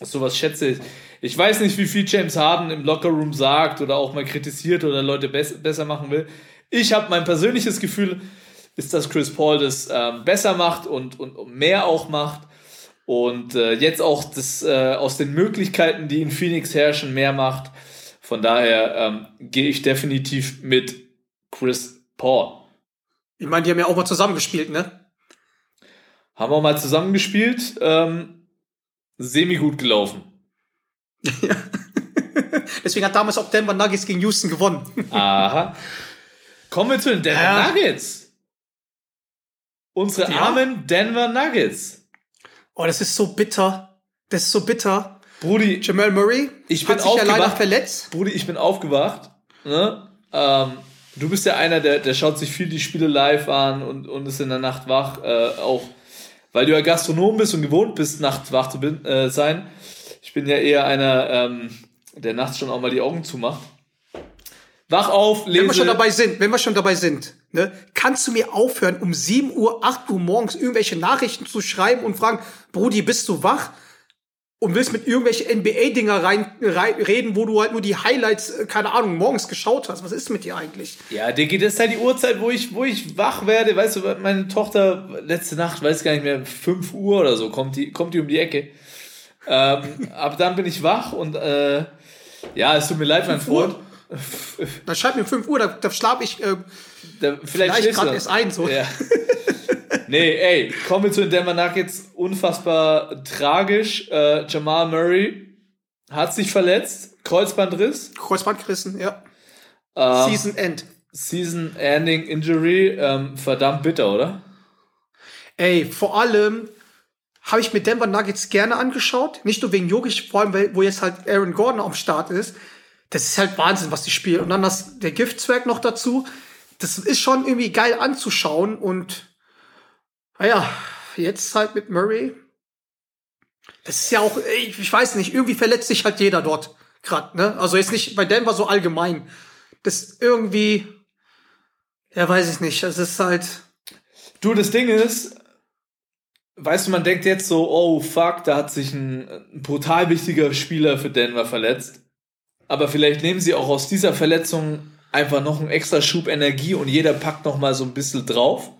Sowas schätze ich. Ich weiß nicht, wie viel James Harden im Lockerroom sagt oder auch mal kritisiert oder Leute bess besser machen will. Ich habe mein persönliches Gefühl, ist, dass Chris Paul das ähm, besser macht und, und, und mehr auch macht. Und äh, jetzt auch das äh, aus den Möglichkeiten, die in Phoenix herrschen, mehr macht. Von daher ähm, gehe ich definitiv mit Chris Paul. Ich meine, die haben ja auch mal zusammengespielt, ne? Haben wir mal zusammengespielt. Ähm, semi gut gelaufen. Deswegen hat damals auch Denver Nuggets gegen Houston gewonnen. Aha. Kommen wir zu den Denver Ja. Nuggets. Unsere Ja. armen Denver Nuggets. Oh, das ist so bitter. Das ist so bitter. Brudi, Jamal Murray Ich bin hat sich ja leider aufgewacht. verletzt. Brudi, ich bin aufgewacht. Ne? Ähm, du bist ja einer, der, der schaut sich viel die Spiele live an und, und ist in der Nacht wach. Äh, auch weil du ja Gastronom bist und gewohnt bist, nachts wach zu bin, äh, sein. Ich bin ja eher einer, ähm, der nachts schon auch mal die Augen zumacht. Wach auf, lese. Wenn wir schon dabei sind, wenn wir schon dabei sind, ne, kannst du mir aufhören, um 7 Uhr, 8 Uhr morgens irgendwelche Nachrichten zu schreiben und fragen, Brudi, bist du wach? Und willst mit irgendwelche NBA-Dinger rein, rein reden, wo du halt nur die Highlights, äh, keine Ahnung, morgens geschaut hast. Was ist mit dir eigentlich? Ja, Diggi, das ist halt die Uhrzeit, wo ich, wo ich wach werde. Weißt du, meine Tochter letzte Nacht, weiß gar nicht mehr, 5 Uhr oder so, kommt die, kommt die um die Ecke. Ähm, ab dann bin ich wach und äh, ja, es tut mir leid, mein Freund. Dann schreib mir 5 Uhr, da, da schlaf ich äh, Da, vielleicht vielleicht gerade erst ein. So. Ja. nee, ey, kommen wir zu den Denver Nuggets. Unfassbar tragisch. Äh, Jamal Murray hat sich verletzt. Kreuzbandriss. Kreuzband gerissen, ja. Ähm, Season End. Season-Ending Injury. Ähm, verdammt bitter, oder? Ey, vor allem habe ich mir Denver Nuggets gerne angeschaut. Nicht nur wegen Jokic, vor allem, weil, wo jetzt halt Aaron Gordon am Start ist. Das ist halt Wahnsinn, was die spielen. Und dann das, der Giftzwerg noch dazu. Das ist schon irgendwie geil anzuschauen. Und naja, jetzt halt mit Murray. Das ist ja auch, ey, ich weiß nicht, irgendwie verletzt sich halt jeder dort gerade. Ne? Also jetzt nicht bei Denver so allgemein. Das irgendwie, ja, weiß ich nicht. Das ist halt. Du, das Ding ist, weißt du, man denkt jetzt so, oh fuck, da hat sich ein, ein brutal wichtiger Spieler für Denver verletzt. Aber vielleicht nehmen sie auch aus dieser Verletzung einfach noch einen extra Schub Energie und jeder packt noch mal so ein bisschen drauf.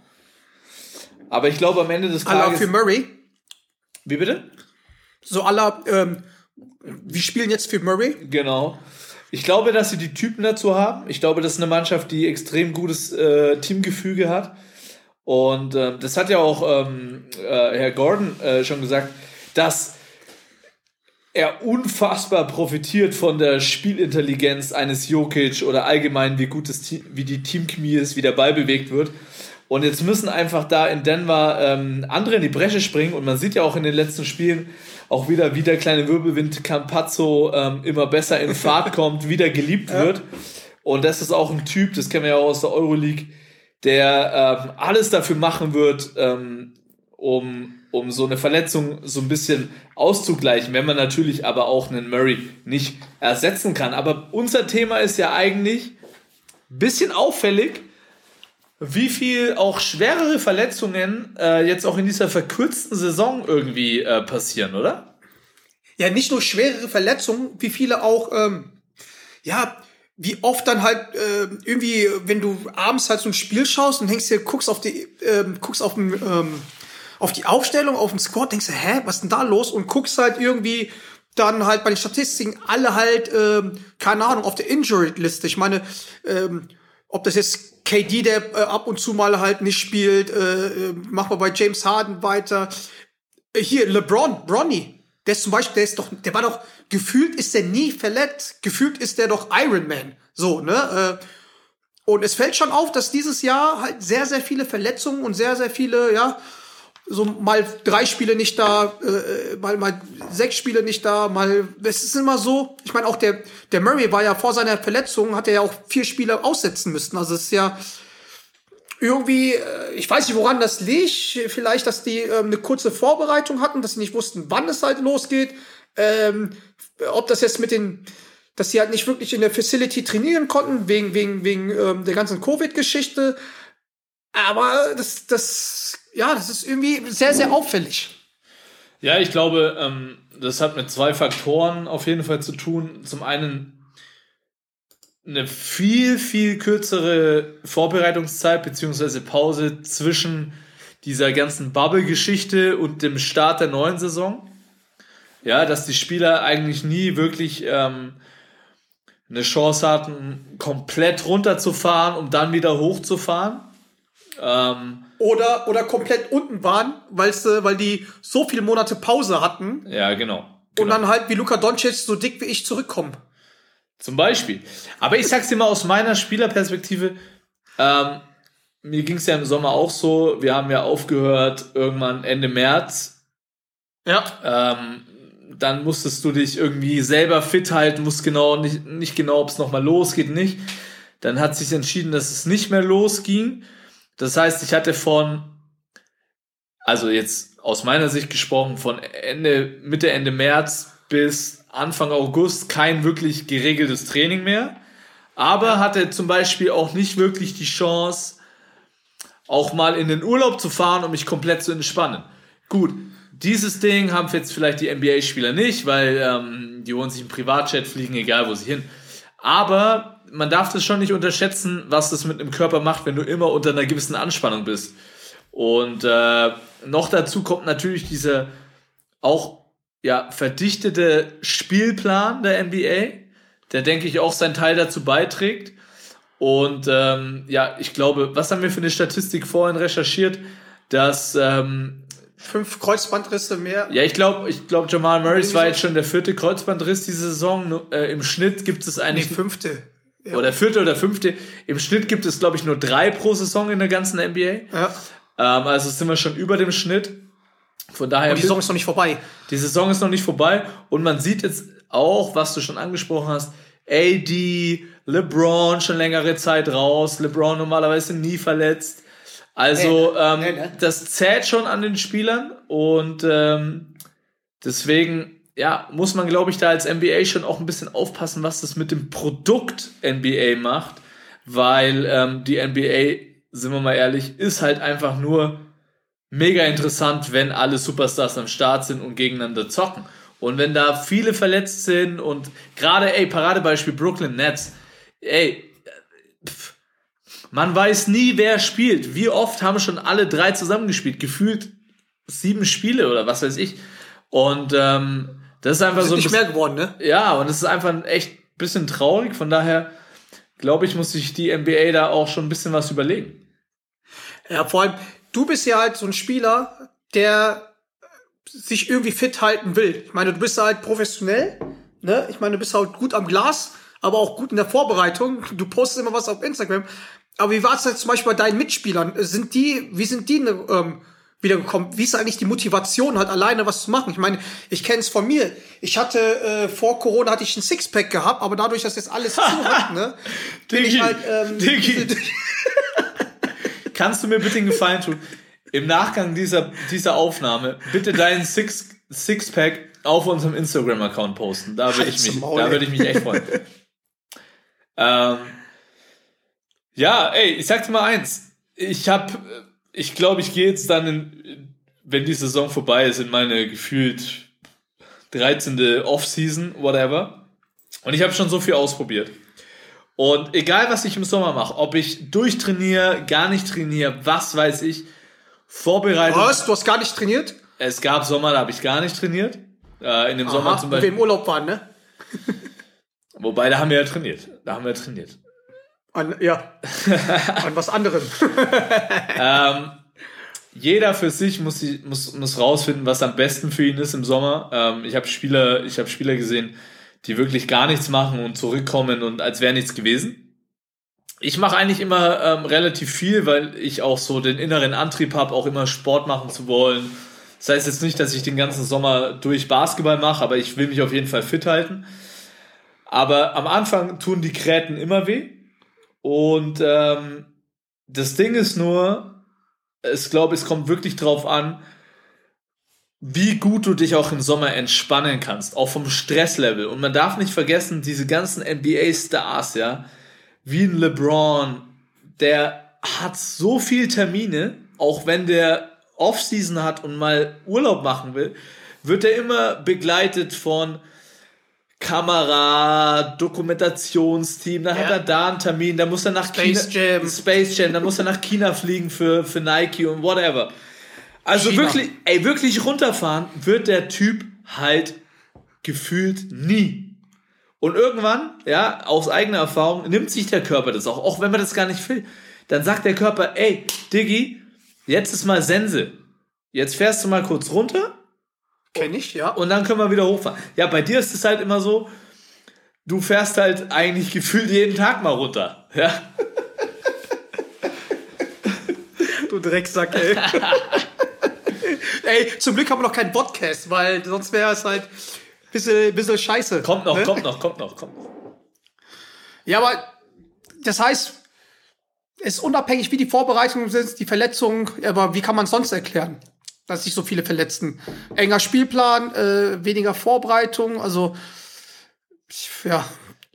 Aber ich glaube, am Ende des Tages. für Murray. Wie bitte? so aller, ähm, wir spielen jetzt für Murray. Genau. Ich glaube, dass sie die Typen dazu haben. Ich glaube, das ist eine Mannschaft, die extrem gutes äh, Teamgefüge hat. Und ähm, das hat ja auch ähm, äh, Herr Gordon äh, schon gesagt, dass er unfassbar profitiert von der Spielintelligenz eines Jokic oder allgemein, wie gut das Team, wie die Teamchemie ist, wie der Ball bewegt wird. Und jetzt müssen einfach da in Denver ähm, andere in die Bresche springen. Und man sieht ja auch in den letzten Spielen auch wieder, wie der kleine Wirbelwind Campazzo ähm, immer besser in Fahrt kommt, wieder geliebt wird. Und das ist auch ein Typ, das kennen wir ja auch aus der Euroleague, der ähm, alles dafür machen wird, ähm, um, um so eine Verletzung so ein bisschen auszugleichen, wenn man natürlich aber auch einen Murray nicht ersetzen kann. Aber unser Thema ist ja eigentlich ein bisschen auffällig, wie viel auch schwerere Verletzungen äh, jetzt auch in dieser verkürzten Saison irgendwie äh, passieren, oder? Ja, nicht nur schwerere Verletzungen, wie viele auch, ähm, ja, wie oft dann halt äh, irgendwie, wenn du abends halt so ein Spiel schaust und hängst dir, guckst auf die, ähm, guckst auf den, ähm, auf die Aufstellung, auf den Score, denkst du, hä, was denn da los? Und guckst halt irgendwie dann halt bei den Statistiken alle halt, ähm, keine Ahnung, auf der Injury-Liste. Ich meine, ähm, ob das jetzt KD, der äh, ab und zu mal halt nicht spielt, äh, äh mach mal bei James Harden weiter. Äh, hier, LeBron, Bronny, der ist zum Beispiel, der ist doch, der war doch, gefühlt ist der nie verletzt, gefühlt ist der doch Iron Man. So, ne? Äh, und es fällt schon auf, dass dieses Jahr halt sehr, sehr viele Verletzungen und sehr, sehr viele, ja, so mal drei Spiele nicht da, äh, mal, mal sechs Spiele nicht da, mal, es ist immer so, ich meine auch der, der Murray war ja vor seiner Verletzung, hat er ja auch vier Spiele aussetzen müssen, also es ist ja irgendwie, äh, ich weiß nicht, woran das liegt, vielleicht, dass die ähm, eine kurze Vorbereitung hatten, dass sie nicht wussten, wann es halt losgeht, ähm, ob das jetzt mit den, dass sie halt nicht wirklich in der Facility trainieren konnten, wegen, wegen, wegen ähm, der ganzen Covid-Geschichte, aber das, das, ja, das ist irgendwie sehr, sehr auffällig. Ja, ich glaube, ähm, das hat mit zwei Faktoren auf jeden Fall zu tun. Zum einen eine viel, viel kürzere Vorbereitungszeit beziehungsweise Pause zwischen dieser ganzen Bubble-Geschichte und dem Start der neuen Saison. Ja, dass die Spieler eigentlich nie wirklich ähm, eine Chance hatten, komplett runterzufahren, um dann wieder hochzufahren. Ähm, oder, oder komplett unten waren, weil's, weil die so viele Monate Pause hatten. Ja, genau. genau. Und dann halt wie Luka Doncic so dick wie ich zurückkommen. Zum Beispiel. Aber ich sag's dir mal aus meiner Spielerperspektive, ähm, mir ging's ja im Sommer auch so, wir haben ja aufgehört irgendwann Ende März. Ja. Ähm, dann musstest du dich irgendwie selber fit halten, musst genau nicht, nicht genau, ob es nochmal losgeht, nicht. Dann hat sich entschieden, dass es nicht mehr losging. Das heißt, ich hatte von, also jetzt aus meiner Sicht gesprochen, von Ende, Mitte, Ende März bis Anfang August kein wirklich geregeltes Training mehr. Aber hatte zum Beispiel auch nicht wirklich die Chance, auch mal in den Urlaub zu fahren, um mich komplett zu entspannen. Gut, dieses Ding haben jetzt vielleicht die NBA-Spieler nicht, weil ähm, die wollen sich im Privatjet fliegen, egal wo sie hin. Aber man darf das schon nicht unterschätzen, was das mit dem Körper macht, wenn du immer unter einer gewissen Anspannung bist. Und äh, noch dazu kommt natürlich dieser auch ja verdichtete Spielplan der NBA, der denke ich auch seinen Teil dazu beiträgt. Und ähm, ja, ich glaube, was haben wir für eine Statistik vorhin recherchiert, dass ähm, fünf Kreuzbandrisse mehr. Ja, ich glaube, ich glaube, Jamal Murray war jetzt schon der vierte Kreuzbandriss diese Saison. Äh, Im Schnitt gibt es eigentlich. Nee, fünfte. Ja. Oder vierte oder fünfte. Im Schnitt gibt es, glaube ich, nur drei pro Saison in der ganzen NBA. Ja. Ähm, also sind wir schon über dem Schnitt. Von daher. Und die Saison ist noch nicht vorbei. Die Saison ist noch nicht vorbei. Und man sieht jetzt auch, was du schon angesprochen hast, AD, LeBron schon längere Zeit raus. LeBron normalerweise nie verletzt. Also, ähm, nee, nee. das zählt schon an den Spielern. Und ähm, deswegen ja, muss man, glaube ich, da als NBA schon auch ein bisschen aufpassen, was das mit dem Produkt NBA macht, weil ähm, die NBA, sind wir mal ehrlich, ist halt einfach nur mega interessant, wenn alle Superstars am Start sind und gegeneinander zocken. Und wenn da viele verletzt sind und gerade, ey, Paradebeispiel Brooklyn Nets, ey, pff, man weiß nie, wer spielt. Wie oft haben schon alle drei zusammengespielt? Gefühlt sieben Spiele oder was weiß ich. Und ähm, das ist einfach so. nicht bisschen, mehr geworden, ne? Ja, und das ist einfach echt bisschen traurig. Von daher glaube ich, muss sich die NBA da auch schon ein bisschen was überlegen. Ja, vor allem, du bist ja halt so ein Spieler, der sich irgendwie fit halten will. Ich meine, du bist halt professionell, ne? Ich meine, du bist halt gut am Glas, aber auch gut in der Vorbereitung. Du postest immer was auf Instagram. Aber wie war es jetzt zum Beispiel bei deinen Mitspielern? Sind die, wie sind die ähm, wiedergekommen. Wie ist eigentlich die Motivation, halt alleine was zu machen? Ich meine, ich kenne es von mir. Ich hatte äh, vor Corona hatte ich ein Sixpack gehabt, aber dadurch, dass jetzt alles zu hat, ne, bin ich halt. Ähm, Kannst du mir bitte einen Gefallen tun? Im Nachgang dieser dieser Aufnahme bitte deinen Six Sixpack auf unserem Instagram-Account posten. Da würde ich mich, da würde ich mich echt freuen. ähm, ja, ey, ich sag dir mal eins. Ich habe ich glaube, ich gehe jetzt dann, in, wenn die Saison vorbei ist, in meine gefühlt 13. Off-Season, whatever. Und ich habe schon so viel ausprobiert. Und egal, was ich im Sommer mache, ob ich durchtrainiere, gar nicht trainiere, was weiß ich, vorbereitet. Was? Du hast gar nicht trainiert? Es gab Sommer, da habe ich gar nicht trainiert. Äh, in dem Aha, Sommer zum Beispiel. Wo wir im Urlaub waren, ne? Wobei, da haben wir ja trainiert. Da haben wir trainiert. An, ja, an was anderem. ähm, jeder für sich muss, muss, muss rausfinden, was am besten für ihn ist im Sommer. Ähm, ich habe Spieler, ich hab Spieler gesehen, die wirklich gar nichts machen und zurückkommen und als wäre nichts gewesen. Ich mache eigentlich immer ähm, relativ viel, weil ich auch so den inneren Antrieb habe, auch immer Sport machen zu wollen. Das heißt jetzt nicht, dass ich den ganzen Sommer durch Basketball mache, aber ich will mich auf jeden Fall fit halten. Aber am Anfang tun die Kräten immer weh. Und ähm, das Ding ist nur, ich glaube, es kommt wirklich drauf an, wie gut du dich auch im Sommer entspannen kannst, auch vom Stresslevel. Und man darf nicht vergessen, diese ganzen NBA-Stars, ja, wie ein LeBron, der hat so viel Termine, auch wenn der Offseason hat und mal Urlaub machen will, wird er immer begleitet von Kamera, Dokumentationsteam, dann ja. hat er da einen Termin, dann muss er nach Space China, Jam. Space Jam, dann muss er nach China fliegen für, für Nike und whatever. Also China. wirklich, ey, wirklich runterfahren wird der Typ halt gefühlt nie. Und irgendwann, ja, aus eigener Erfahrung, nimmt sich der Körper das auch, auch wenn man das gar nicht will. Dann sagt der Körper, ey, Diggi, jetzt ist mal Sense. Jetzt fährst du mal kurz runter. Kenn ich, ja. Und dann können wir wieder hochfahren. Ja, bei dir ist es halt immer so, du fährst halt eigentlich gefühlt jeden Tag mal runter. Ja. du Drecksack, ey. ey, zum Glück haben wir noch keinen Podcast, weil sonst wäre es halt bisschen, bisschen scheiße. Kommt noch, ne? kommt noch, kommt noch, kommt noch. Ja, aber das heißt, es ist unabhängig, wie die Vorbereitungen sind, die Verletzungen, aber wie kann man es sonst erklären? Dass sich so viele verletzen. Enger Spielplan, äh, weniger Vorbereitung, also ja.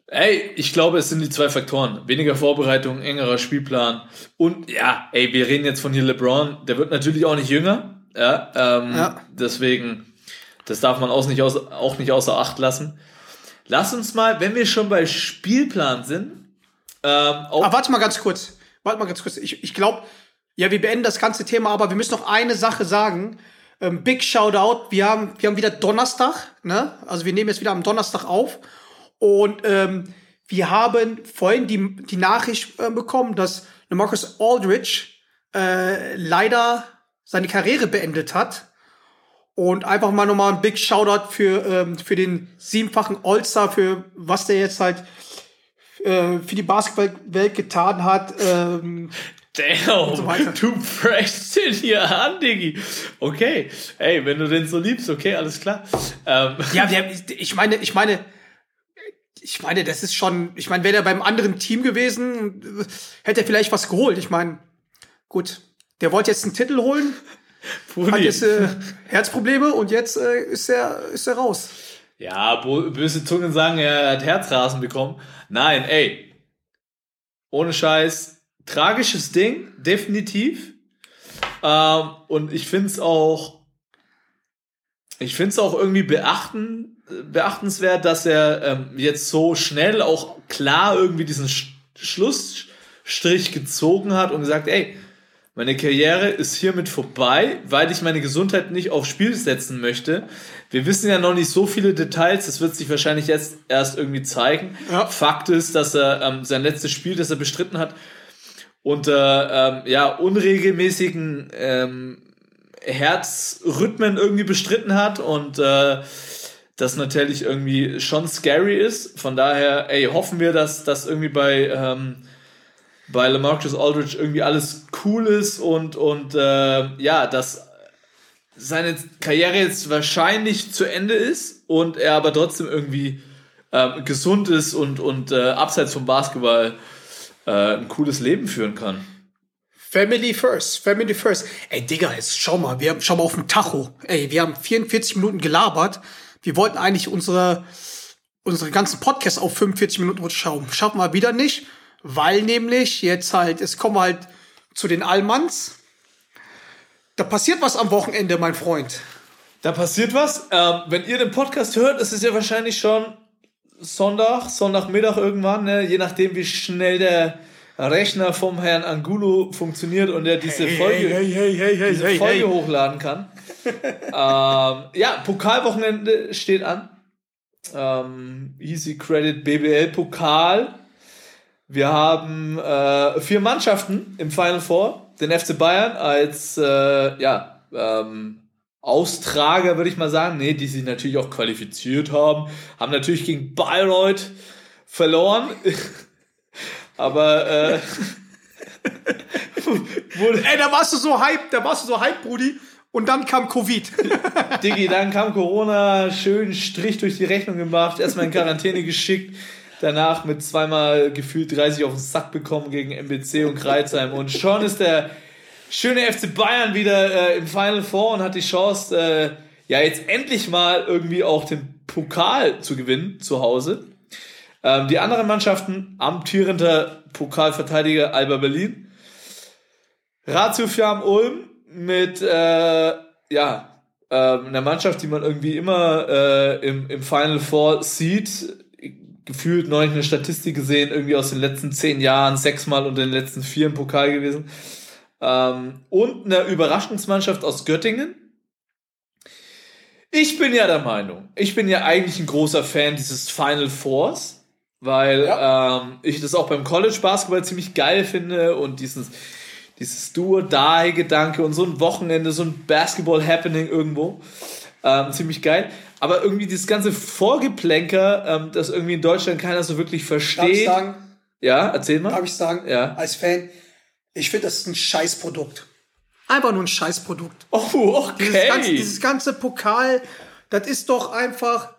Ey, ich glaube, es sind die zwei Faktoren. Weniger Vorbereitung, engerer Spielplan. Und ja, ey, wir reden jetzt von hier LeBron, der wird natürlich auch nicht jünger. Ja, ähm, ja. deswegen das darf man auch nicht, außer, auch nicht außer Acht lassen. Lass uns mal, wenn wir schon bei Spielplan sind. Ähm, aber warte mal ganz kurz. Warte mal ganz kurz. Ich, ich glaube, ja, wir beenden das ganze Thema, aber wir müssen noch eine Sache sagen. Ähm, big Shoutout. Wir haben, wir haben wieder Donnerstag, ne? Also wir nehmen jetzt wieder am Donnerstag auf. Und ähm, wir haben vorhin die, die Nachricht äh, bekommen, dass Marcus Aldridge äh, leider seine Karriere beendet hat. Und einfach mal nochmal ein Big Shoutout für, ähm, für den siebenfachen All-Star, für was der jetzt halt äh, für die Basketballwelt getan hat. Ähm, Damn, so du freshst den hier an, Diggi. Okay, ey, wenn du den so liebst, okay, alles klar. Ähm. Ja, ich meine, ich meine, ich meine, das ist schon, ich meine, wäre er beim anderen Team gewesen, hätte er vielleicht was geholt. Ich meine, gut, der wollte jetzt einen Titel holen. Brudi. Hat jetzt äh, Herzprobleme und jetzt äh, ist, er, ist er raus. Ja, böse Zungen sagen, er hat Herzrasen bekommen. Nein, ey. Ohne Scheiß. Tragisches Ding, definitiv. Ähm, und ich finde es auch, ich finde es auch irgendwie beachten, beachtenswert, dass er ähm, jetzt so schnell auch klar irgendwie diesen Sch Schlussstrich gezogen hat und gesagt, ey, meine Karriere ist hiermit vorbei, weil ich meine Gesundheit nicht aufs Spiel setzen möchte. Wir wissen ja noch nicht so viele Details, das wird sich wahrscheinlich jetzt erst irgendwie zeigen. Ja. Fakt ist, dass er ähm, sein letztes Spiel, das er bestritten hat, unter ähm, ja, unregelmäßigen ähm, Herzrhythmen irgendwie bestritten hat und äh, das natürlich irgendwie schon scary ist. Von daher, ey, hoffen wir, dass das irgendwie bei ähm, bei LaMarcus Aldridge irgendwie alles cool ist und, und äh, ja, dass seine Karriere jetzt wahrscheinlich zu Ende ist und er aber trotzdem irgendwie äh, gesund ist und, und äh, abseits vom Basketball äh, ein cooles Leben führen kann. Family first, Family first. Ey, Digga, jetzt schau mal, wir haben, schau mal auf dem Tacho. Ey, wir haben 44 Minuten gelabert. Wir wollten eigentlich unsere, unsere ganzen Podcasts auf 45 Minuten schauen. Schaffen wir wieder nicht. Weil nämlich jetzt halt, es kommen halt zu den Allmanns. Da passiert was am Wochenende, mein Freund. Da passiert was. Ähm, wenn ihr den Podcast hört, ist es ja wahrscheinlich schon Sonntag, Sonntagmittag irgendwann, ne? je nachdem, wie schnell der Rechner vom Herrn Angulo funktioniert und er diese hey, Folge, hey, hey, diese Folge hochladen kann. ähm, ja, Pokalwochenende steht an. Ähm, Easy Credit BBL Pokal Wir haben äh, vier Mannschaften im Final Four. Den FC Bayern als äh, ja, ähm, Austrager, würde ich mal sagen. Nee, die sich natürlich auch qualifiziert haben. Haben natürlich gegen Bayreuth verloren. Aber äh, Ey, da warst du so hype, da warst du so hype, Brudi. Und dann kam Covid. Digi, dann kam Corona, schön Strich durch die Rechnung gemacht, erstmal in Quarantäne geschickt, danach mit zweimal gefühlt 30 auf den Sack bekommen gegen MBC und Kreuzheim. Und schon ist der schöne FC Bayern wieder äh, im Final Four und hat die Chance, äh, ja, jetzt endlich mal irgendwie auch den Pokal zu gewinnen zu Hause. Ähm, die anderen Mannschaften, amtierender Pokalverteidiger Alba Berlin, Ratio Fiam Ulm mit, äh, ja, äh, einer Mannschaft, die man irgendwie immer äh, im, im Final Four sieht, gefühlt neulich eine Statistik gesehen, irgendwie aus den letzten zehn Jahren, sechsmal unter den letzten vier im Pokal gewesen. Ähm, und eine Überraschungsmannschaft aus Göttingen. Ich bin ja der Meinung, ich bin ja eigentlich ein großer Fan dieses Final Fours, weil ja. ähm, ich das auch beim College Basketball ziemlich geil finde und dieses, dieses Do-Die-Gedanke und so ein Wochenende, so ein Basketball-Happening irgendwo. Ähm, ziemlich geil. Aber irgendwie dieses ganze Vorgeplänker, ähm, das irgendwie in Deutschland keiner so wirklich versteht. Darf ich sagen? Ja, erzähl mal. Darf ich sagen? Ja. Als Fan, ich finde, das ist ein Scheißprodukt. Einfach nur ein Scheißprodukt. Oh, okay. Dieses ganze, dieses ganze Pokal, das ist doch einfach.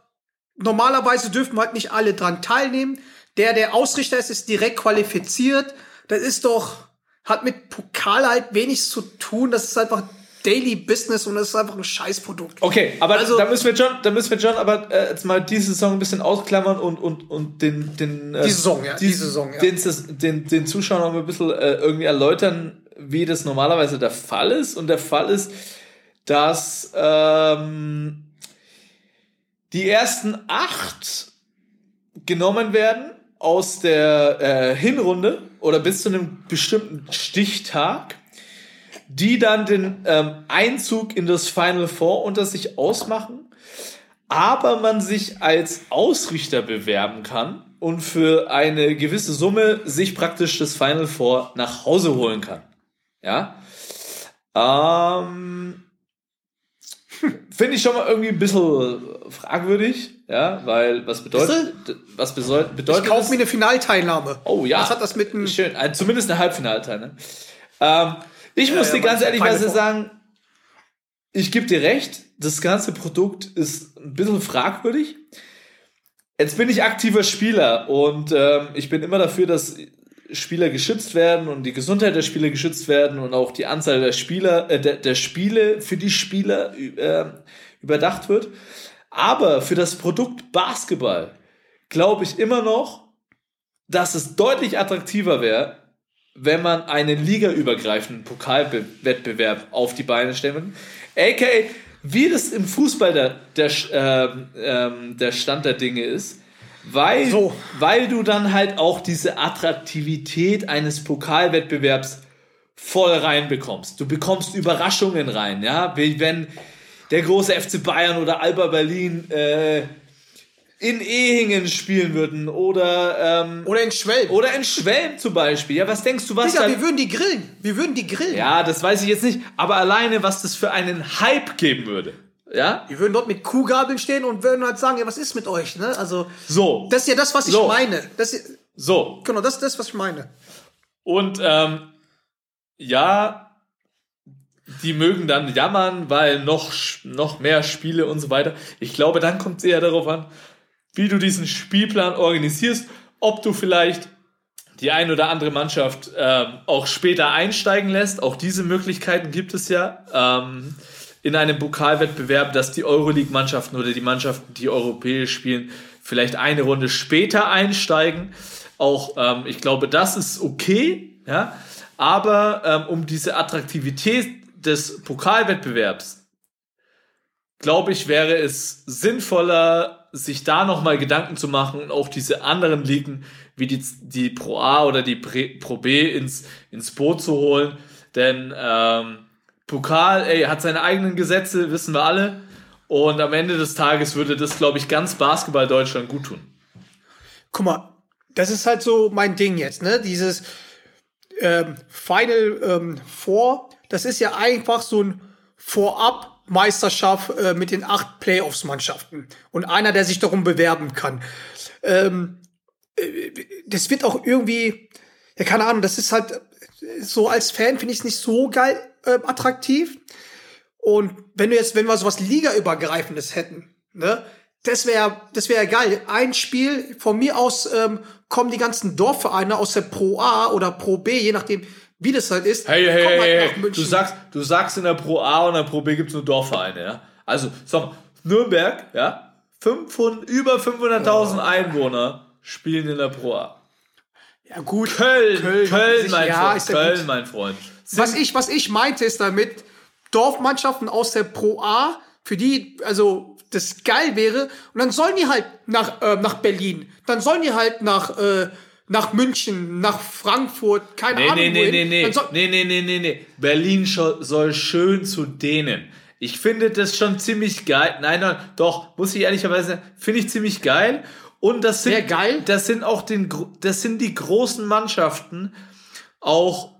Normalerweise dürfen halt nicht alle dran teilnehmen. Der, der Ausrichter ist, ist direkt qualifiziert. Das ist doch, hat mit Pokal halt wenig zu tun. Das ist einfach Daily Business und das ist einfach ein Scheißprodukt. Okay, aber also, da müssen wir John, da müssen wir John aber äh, jetzt mal diese Saison ein bisschen ausklammern und, und, und den, den, äh, die Saison, ja, die, die Saison, ja. Den, den, den Zuschauern noch ein bisschen äh, irgendwie erläutern, wie das normalerweise der Fall ist. Und der Fall ist, dass ähm, die ersten acht genommen werden aus der äh, Hinrunde oder bis zu einem bestimmten Stichtag die dann den ähm, Einzug in das Final Four unter sich ausmachen, aber man sich als Ausrichter bewerben kann und für eine gewisse Summe sich praktisch das Final Four nach Hause holen kann. Ja. Ähm, Finde ich schon mal irgendwie ein bisschen fragwürdig, ja, weil was bedeutet, was bedeutet, Ich kaufe mir eine Finalteilnahme. Oh ja. Was hat das mit einem. Schön, also zumindest eine Halbfinalteilnahme. Ähm, ich muss ja, dir ganz ehrlich was sagen, ich gebe dir recht, das ganze Produkt ist ein bisschen fragwürdig. Jetzt bin ich aktiver Spieler und ähm, ich bin immer dafür, dass Spieler geschützt werden und die Gesundheit der Spieler geschützt werden und auch die Anzahl der Spieler, äh, der, der Spiele für die Spieler äh, überdacht wird. Aber für das Produkt Basketball glaube ich immer noch, dass es deutlich attraktiver wäre, wenn man einen ligaübergreifenden Pokalwettbewerb auf die Beine stellen AK, wie das im Fußball der, der, ähm, ähm, der Stand der Dinge ist, weil, so. weil du dann halt auch diese Attraktivität eines Pokalwettbewerbs voll reinbekommst. Du bekommst Überraschungen rein, ja, wie wenn der große FC Bayern oder Alba Berlin äh, in Ehingen spielen würden oder ähm, oder in Schwelm oder in Schwelm zum Beispiel. Ja, was denkst du, was Digga, wir würden die grillen. Wir würden die grillen. Ja, das weiß ich jetzt nicht, aber alleine, was das für einen Hype geben würde. Ja? Wir würden dort mit Kuhgabeln stehen und würden halt sagen, ja, was ist mit euch, ne? Also so. Das ist ja das, was ich so. meine. Das ist, so. Genau, das ist das, was ich meine. Und ähm, ja, die mögen dann jammern, weil noch, noch mehr Spiele und so weiter. Ich glaube, dann kommt es eher darauf an, wie du diesen Spielplan organisierst, ob du vielleicht die ein oder andere Mannschaft ähm, auch später einsteigen lässt. Auch diese Möglichkeiten gibt es ja ähm, in einem Pokalwettbewerb, dass die Euroleague-Mannschaften oder die Mannschaften, die europäisch spielen, vielleicht eine Runde später einsteigen. Auch ähm, ich glaube, das ist okay, ja. Aber ähm, um diese Attraktivität des Pokalwettbewerbs, glaube ich, wäre es sinnvoller, sich da nochmal Gedanken zu machen und auch diese anderen Ligen wie die, die Pro A oder die Pro B ins, ins Boot zu holen. Denn ähm, Pokal, ey, hat seine eigenen Gesetze, wissen wir alle. Und am Ende des Tages würde das, glaube ich, ganz Basketball Deutschland gut tun. Guck mal, das ist halt so mein Ding jetzt, ne? Dieses ähm, Final ähm, Four, das ist ja einfach so ein Vorab-Meisterschaft äh, mit den acht Playoffs-Mannschaften und einer, der sich darum bewerben kann. Ähm, äh, das wird auch irgendwie, ja, keine Ahnung, das ist halt so als Fan finde ich es nicht so geil äh, attraktiv. Und wenn du jetzt, wenn wir sowas Liga-übergreifendes hätten, ne, das wäre das wäre geil. Ein Spiel, von mir aus ähm, kommen die ganzen Dorfvereine aus der Pro A oder Pro B, je nachdem, wie das halt ist. Hey, hey, hey, halt hey. Du sagst, du sagst in der Pro A und der Pro B gibt's nur Dorfvereine, ja? Also, sag mal, Nürnberg, ja? 500, über 500.000 Einwohner spielen in der Pro A. Ja, gut. Köln, Köln, Köln sich- mein ja, Freund, Köln, gut. mein Freund. Was ich, was ich meinte, ist damit, Dorfmannschaften aus der Pro A, für die, also, das geil wäre, und dann sollen die halt nach, äh, nach Berlin, dann sollen die halt nach, äh, nach München, nach Frankfurt, keine Nee, Ahnung. nee, nee, wohin. nee, nee. Soll- Nee, nee, nee, nee, nee. Berlin soll schön zu denen. Ich finde das schon ziemlich geil. Nein, nein, doch, muss ich ehrlicherweise sagen, finde ich ziemlich geil. Und das sind, Sehr geil. das sind auch den, das sind die großen Mannschaften auch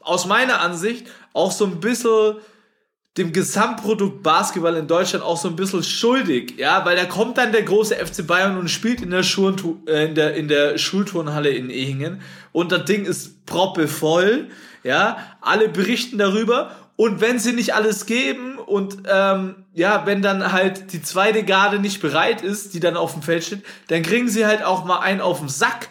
aus meiner Ansicht auch so ein bisschen dem Gesamtprodukt Basketball in Deutschland auch so ein bisschen schuldig, ja, weil da kommt dann der große FC Bayern und spielt in der, Schultu äh, in der, in der Schulturnhalle in Ehingen. Und das Ding ist proppevoll, ja, alle berichten darüber. Und wenn sie nicht alles geben und ähm, ja, wenn dann halt die zweite Garde nicht bereit ist, die dann auf dem Feld steht, dann kriegen sie halt auch mal einen auf den Sack.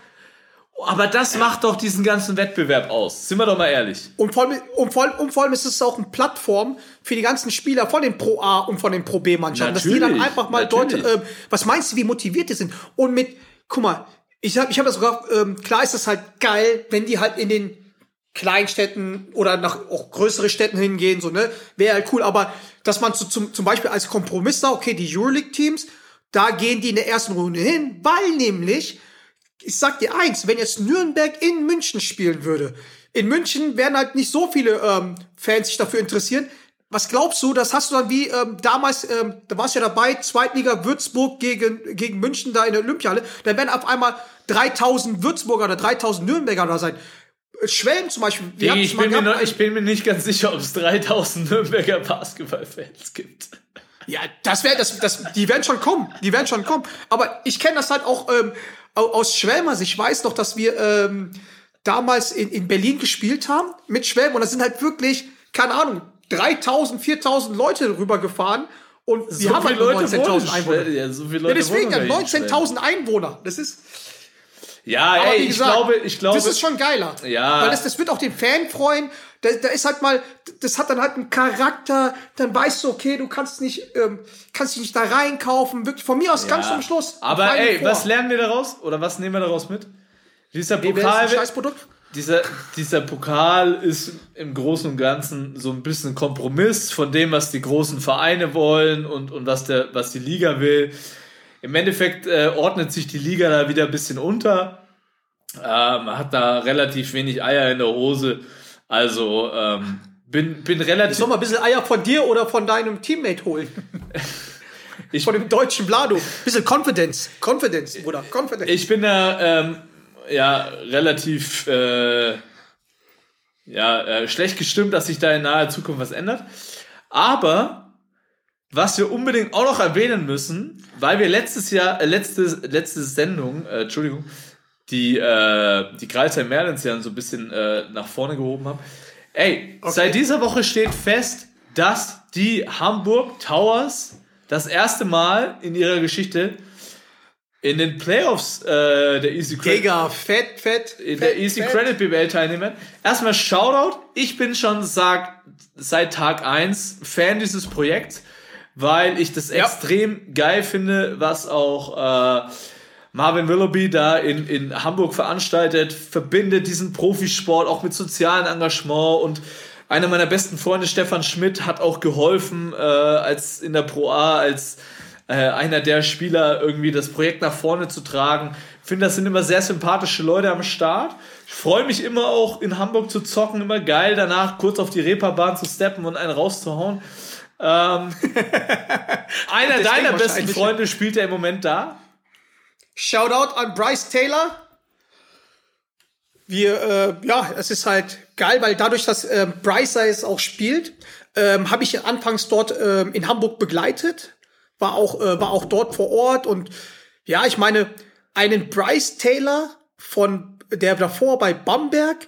Aber das macht doch diesen ganzen Wettbewerb aus. Sind wir doch mal ehrlich. Und vor, allem, und, vor, und vor allem ist es auch eine Plattform für die ganzen Spieler von den Pro A und von den Pro B Mannschaften, dass die dann einfach mal dort, natürlich. ähm, was meinst du, wie motiviert die sind? Und mit, guck mal, ich hab, ich habe das sogar, ähm, klar ist das halt geil, wenn die halt in den Kleinstädten oder nach auch größere Städten hingehen, so, ne, wäre halt cool, aber dass man zu, zum, zum Beispiel als Kompromiss sagt, okay, die Euroleague-Teams, da gehen die in der ersten Runde hin, weil nämlich ich sag dir eins, wenn jetzt Nürnberg in München spielen würde, in München werden halt nicht so viele ähm, Fans sich dafür interessieren. Was glaubst du, das hast du dann wie ähm, damals, ähm, da warst du ja dabei, Zweitliga Würzburg gegen, gegen München da in der Olympiahalle, da werden auf einmal 3000 Würzburger oder 3000 Nürnberger da sein. Schwelm zum Beispiel. haben's Ich bin, mir noch, ich bin mir nicht ganz sicher, ob es 3000 Nürnberger Basketballfans gibt. Ja, das wäre, das, das, die werden schon kommen, die werden schon kommen. Aber ich kenne das halt auch ähm, aus Schwelmers. Ich weiß noch, dass wir ähm, damals in, in Berlin gespielt haben mit Schwelm und da sind halt wirklich, keine Ahnung, 3000, 4000 Leute rübergefahren und wir haben halt nur 19.000 Einwohner. Ja, so viele Leute deswegen ja in 19.000 Einwohner. Das ist, Ja, aber ey, wie ich gesagt, glaube, ich glaube. das ist schon geiler. Ja. Weil das, das wird auch den Fan freuen. Da, da ist halt mal, das hat dann halt einen Charakter. Dann weißt du, okay, du kannst nicht, ähm, kannst dich nicht da reinkaufen. Wirklich von mir aus ganz ja. zum Schluss. Aber ey, Four. was lernen wir daraus? Oder was nehmen wir daraus mit? Dieser Pokal, dieser, dieser Pokal ist im Großen und Ganzen so ein bisschen ein Kompromiss von dem, was die großen Vereine wollen und, und was, der, was die Liga will. Im Endeffekt äh, ordnet sich die Liga da wieder ein bisschen unter. Ähm, hat da relativ wenig Eier in der Hose. Also ähm, bin, bin relativ. Soll mal ein bisschen Eier von dir oder von deinem Teammate holen? Ich, Von dem deutschen Vlado. Bisschen Confidence. Confidence, Bruder. Confidence. ich bin da ähm, ja relativ äh, ja, äh, schlecht gestimmt, dass sich da in naher Zukunft was ändert. Aber was wir unbedingt auch noch erwähnen müssen, weil wir letztes Jahr, äh, letzte, letzte Sendung, äh, Entschuldigung, die, äh, die Kreisheim Merlins ja so ein bisschen äh, nach vorne gehoben haben. Ey, seit dieser Woche steht fest, dass die Hamburg Towers das erste Mal in ihrer Geschichte in den Playoffs äh, der Easy Credit Digga, fett, fett. in fett, der Easy fett. Credit BBL teilnehmen. Erstmal Shoutout. Ich bin schon sag, seit Tag 1 Fan dieses Projekts, weil ich das Ja. extrem geil finde, was auch äh, Marvin Willoughby da in, in Hamburg veranstaltet, verbindet diesen Profisport auch mit sozialem Engagement und einer meiner besten Freunde, Stefan Schmidt, hat auch geholfen, äh, als in der Pro A, als äh, einer der Spieler irgendwie das Projekt nach vorne zu tragen. Ich finde, das sind immer sehr sympathische Leute am Start. Ich freue mich immer auch in Hamburg zu zocken, immer geil, danach kurz auf die Reeperbahn zu steppen und einen rauszuhauen. Ähm, einer deiner besten. Freunde spielt ja im Moment da. Shoutout an Bryce Taylor. wir, äh, ja, es ist halt geil, weil dadurch, dass äh, Bryce es auch spielt, ähm, habe ich anfangs dort ähm, in Hamburg begleitet, war auch, äh, war auch dort vor Ort und ja, ich meine, einen Bryce Taylor von der davor bei Bamberg,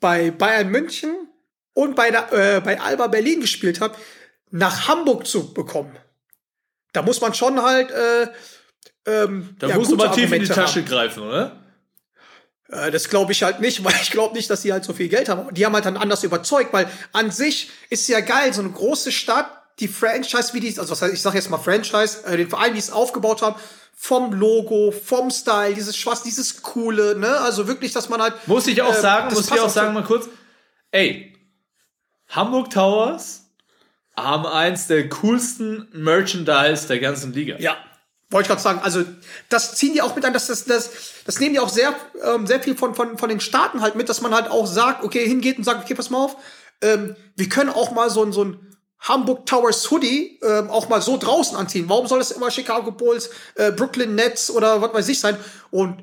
bei Bayern München und bei, der, äh, bei Alba Berlin gespielt hat, nach Hamburg zu bekommen. Da muss man schon halt. Äh, ähm, da ja, musst du mal tief in die Tasche haben. greifen, oder? Äh, das glaube ich halt nicht, weil ich glaube nicht, dass sie halt so viel Geld haben. Die haben halt dann anders überzeugt, weil an sich ist ja geil, so eine große Stadt, die Franchise, wie die, also was heißt, ich sage jetzt mal Franchise, äh, den Verein, die es aufgebaut haben, vom Logo, vom Style, dieses Schwarz, dieses Coole, ne? Also wirklich, dass man halt. Muss ich auch äh, sagen, muss ich auch sagen, mal kurz, ey, Hamburg Towers haben eins der coolsten Merchandise der ganzen Liga. Ja, wollte ich gerade sagen, also das ziehen die auch mit an, das, das, das, das nehmen die auch sehr, ähm, sehr viel von, von, von den Staaten halt mit, dass man halt auch sagt, okay, hingeht und sagt, okay, pass mal auf, ähm, wir können auch mal so ein, so ein Hamburg Towers Hoodie ähm, auch mal so draußen anziehen. Warum soll das immer Chicago Bulls, äh, Brooklyn Nets oder was weiß ich sein? Und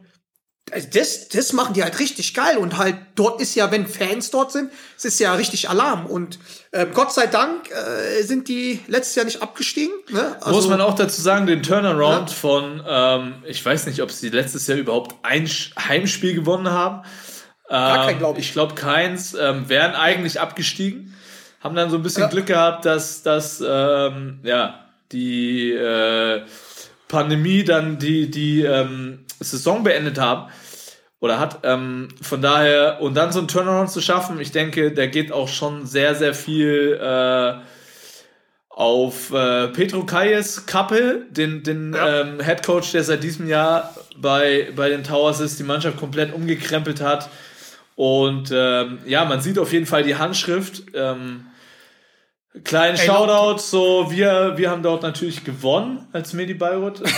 also das, das machen die halt richtig geil und halt dort ist ja, wenn Fans dort sind, es ist ja richtig Alarm und äh, Gott sei Dank äh, sind die letztes Jahr nicht abgestiegen. Ne? Also, Muss man auch dazu sagen, den Turnaround ja. von, ähm, ich weiß nicht, ob sie letztes Jahr überhaupt ein Heimspiel gewonnen haben. Ähm, kein, glaub ich. ich glaube keins, ähm, wären eigentlich abgestiegen, haben dann so ein bisschen ja. Glück gehabt, dass, dass ähm, ja, die äh, Pandemie dann die, die ähm, Saison beendet haben oder hat. Ähm, von daher, und dann so einen Turnaround zu schaffen, ich denke, der geht auch schon sehr, sehr viel äh, auf äh, Petro Kayes Kappe, den, den ja. ähm, Head Coach, der seit diesem Jahr bei, bei den Towers ist, die Mannschaft komplett umgekrempelt hat. Und ähm, ja, man sieht auf jeden Fall die Handschrift. Ähm, kleinen Shoutout, so wir, wir haben dort natürlich gewonnen als Medi Bayreuth.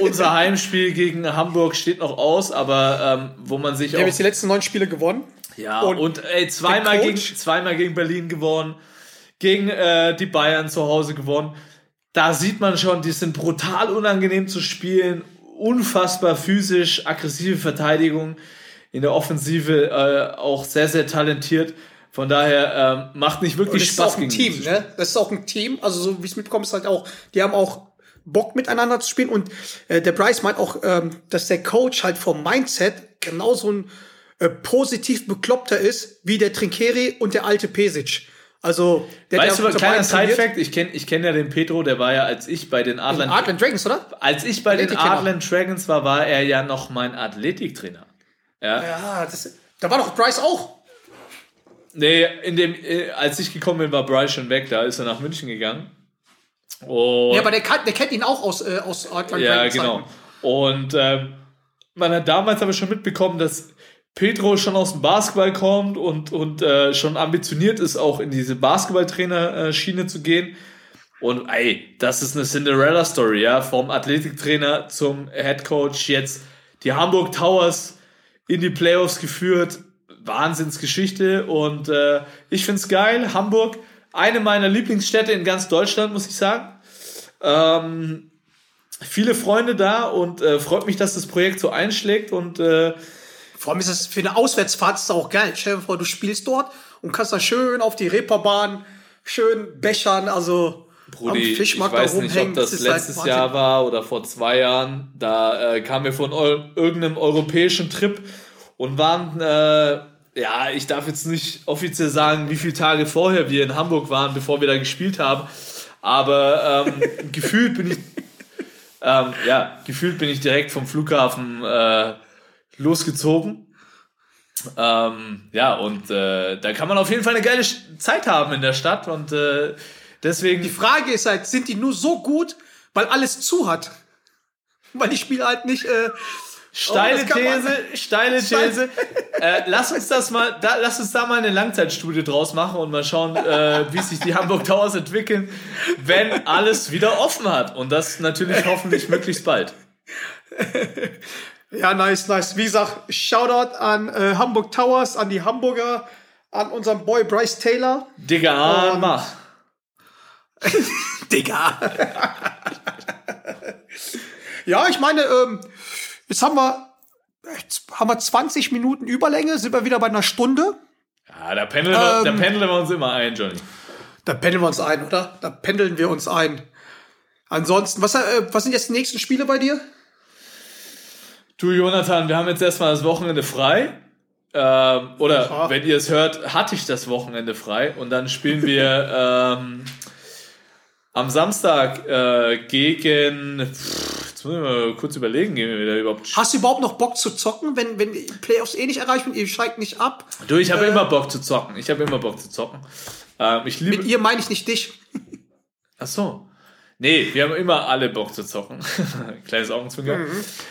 unser Heimspiel gegen Hamburg steht noch aus, aber ähm, wo man sich Wir haben jetzt die letzten neun Spiele gewonnen. Ja, und, und ey, zweimal, gegen, zweimal gegen Berlin gewonnen, gegen äh, die Bayern zu Hause gewonnen. Da sieht man schon, die sind brutal unangenehm zu spielen, unfassbar physisch, aggressive Verteidigung, in der Offensive äh, auch sehr, sehr talentiert. Von daher ähm, macht nicht wirklich Spaß. Das ist auch ein Team, ne? Das ist auch ein Team. Also so wie ich es mitbekomme, ist halt auch, die haben auch Bock miteinander zu spielen. Und äh, der Bryce meint auch, ähm, dass der Coach halt vom Mindset genauso ein äh, positiv bekloppter ist wie der Trinkeri und der alte Pesic. Also, der weißt der, du, kleiner Side-Fact, ich kenne ich kenn ja den Petro, der war ja, als ich bei den Adland, Adland Dragons, oder? Als ich bei den Adland Dragons war, war er ja noch mein Athletiktrainer. Ja, ja das, da war doch Bryce auch. Nee, in dem, äh, als ich gekommen bin, war Bryce schon weg, da ist er nach München gegangen. Und ja, aber der, der kennt ihn auch aus, äh, aus Artland Ja, genau. Und ähm, man hat damals aber schon mitbekommen, dass Pedro schon aus dem Basketball kommt und, und äh, schon ambitioniert ist, auch in diese Basketballtrainer-Schiene zu gehen. Und ey, das ist eine Cinderella-Story, ja, vom Athletiktrainer zum Headcoach jetzt die Hamburg Towers in die Playoffs geführt. Wahnsinnsgeschichte und äh, ich find's geil. Hamburg eine meiner Lieblingsstädte in ganz Deutschland, muss ich sagen. Ähm, viele Freunde da und äh, freut mich, dass das Projekt so einschlägt und äh, vor allem ist es für eine Auswärtsfahrt ist auch geil. Stell dir vor, du spielst dort und kannst da schön auf die Reeperbahn schön bechern, also Brudi, ich weiß nicht, ob das, das letztes halt Jahr war oder vor zwei Jahren. Da äh, kamen wir von eu irgendeinem europäischen Trip und waren äh, ja, ich darf jetzt nicht offiziell sagen, wie viele Tage vorher wir in Hamburg waren, bevor wir da gespielt haben. Aber ähm, gefühlt bin ich, ähm, ja, gefühlt bin ich direkt vom Flughafen äh, losgezogen. Ähm, ja, und äh, da kann man auf jeden Fall eine geile Zeit haben in der Stadt und äh, deswegen. Die Frage ist halt, sind die nur so gut, weil alles zu hat? Weil die Spiele halt nicht äh, Steile oh, These, steile These. Äh, lass uns das mal, da, lass uns da mal eine Langzeitstudie draus machen und mal schauen, äh, wie sich die Hamburg Towers entwickeln, wenn alles wieder offen hat. Und das natürlich hoffentlich möglichst bald. Ja, nice, nice. Wie gesagt, Shoutout an äh, Hamburg Towers, an die Hamburger, an unseren Boy Bryce Taylor. Digga, und mach. Digga. ja, ich meine, ähm, Jetzt haben wir, jetzt haben wir 20 Minuten Überlänge, sind wir wieder bei einer Stunde. Ja, da pendeln, wir, da pendeln wir uns immer ein, Johnny. Da pendeln wir uns ein, oder? Da pendeln wir uns ein. Ansonsten, was, äh, was sind jetzt die nächsten Spiele bei dir? Du, Jonathan, wir haben jetzt erstmal das Wochenende frei. Ähm, oder Ja. wenn ihr es hört, hatte ich das Wochenende frei. Und dann spielen wir ähm, am Samstag äh, gegen. Pff, jetzt muss ich mal kurz überlegen, gehen wir wieder überhaupt. Hast du überhaupt noch Bock zu zocken, wenn, wenn die Playoffs eh nicht erreicht werden, ihr steigt nicht ab? Du, ich habe Äh. immer Bock zu zocken. Ich habe immer Bock zu zocken. Ähm, ich liebe. Mit ihr meine ich nicht dich. Ach so. Nee, wir haben immer alle Bock zu zocken. Kleines Augenzwinkern.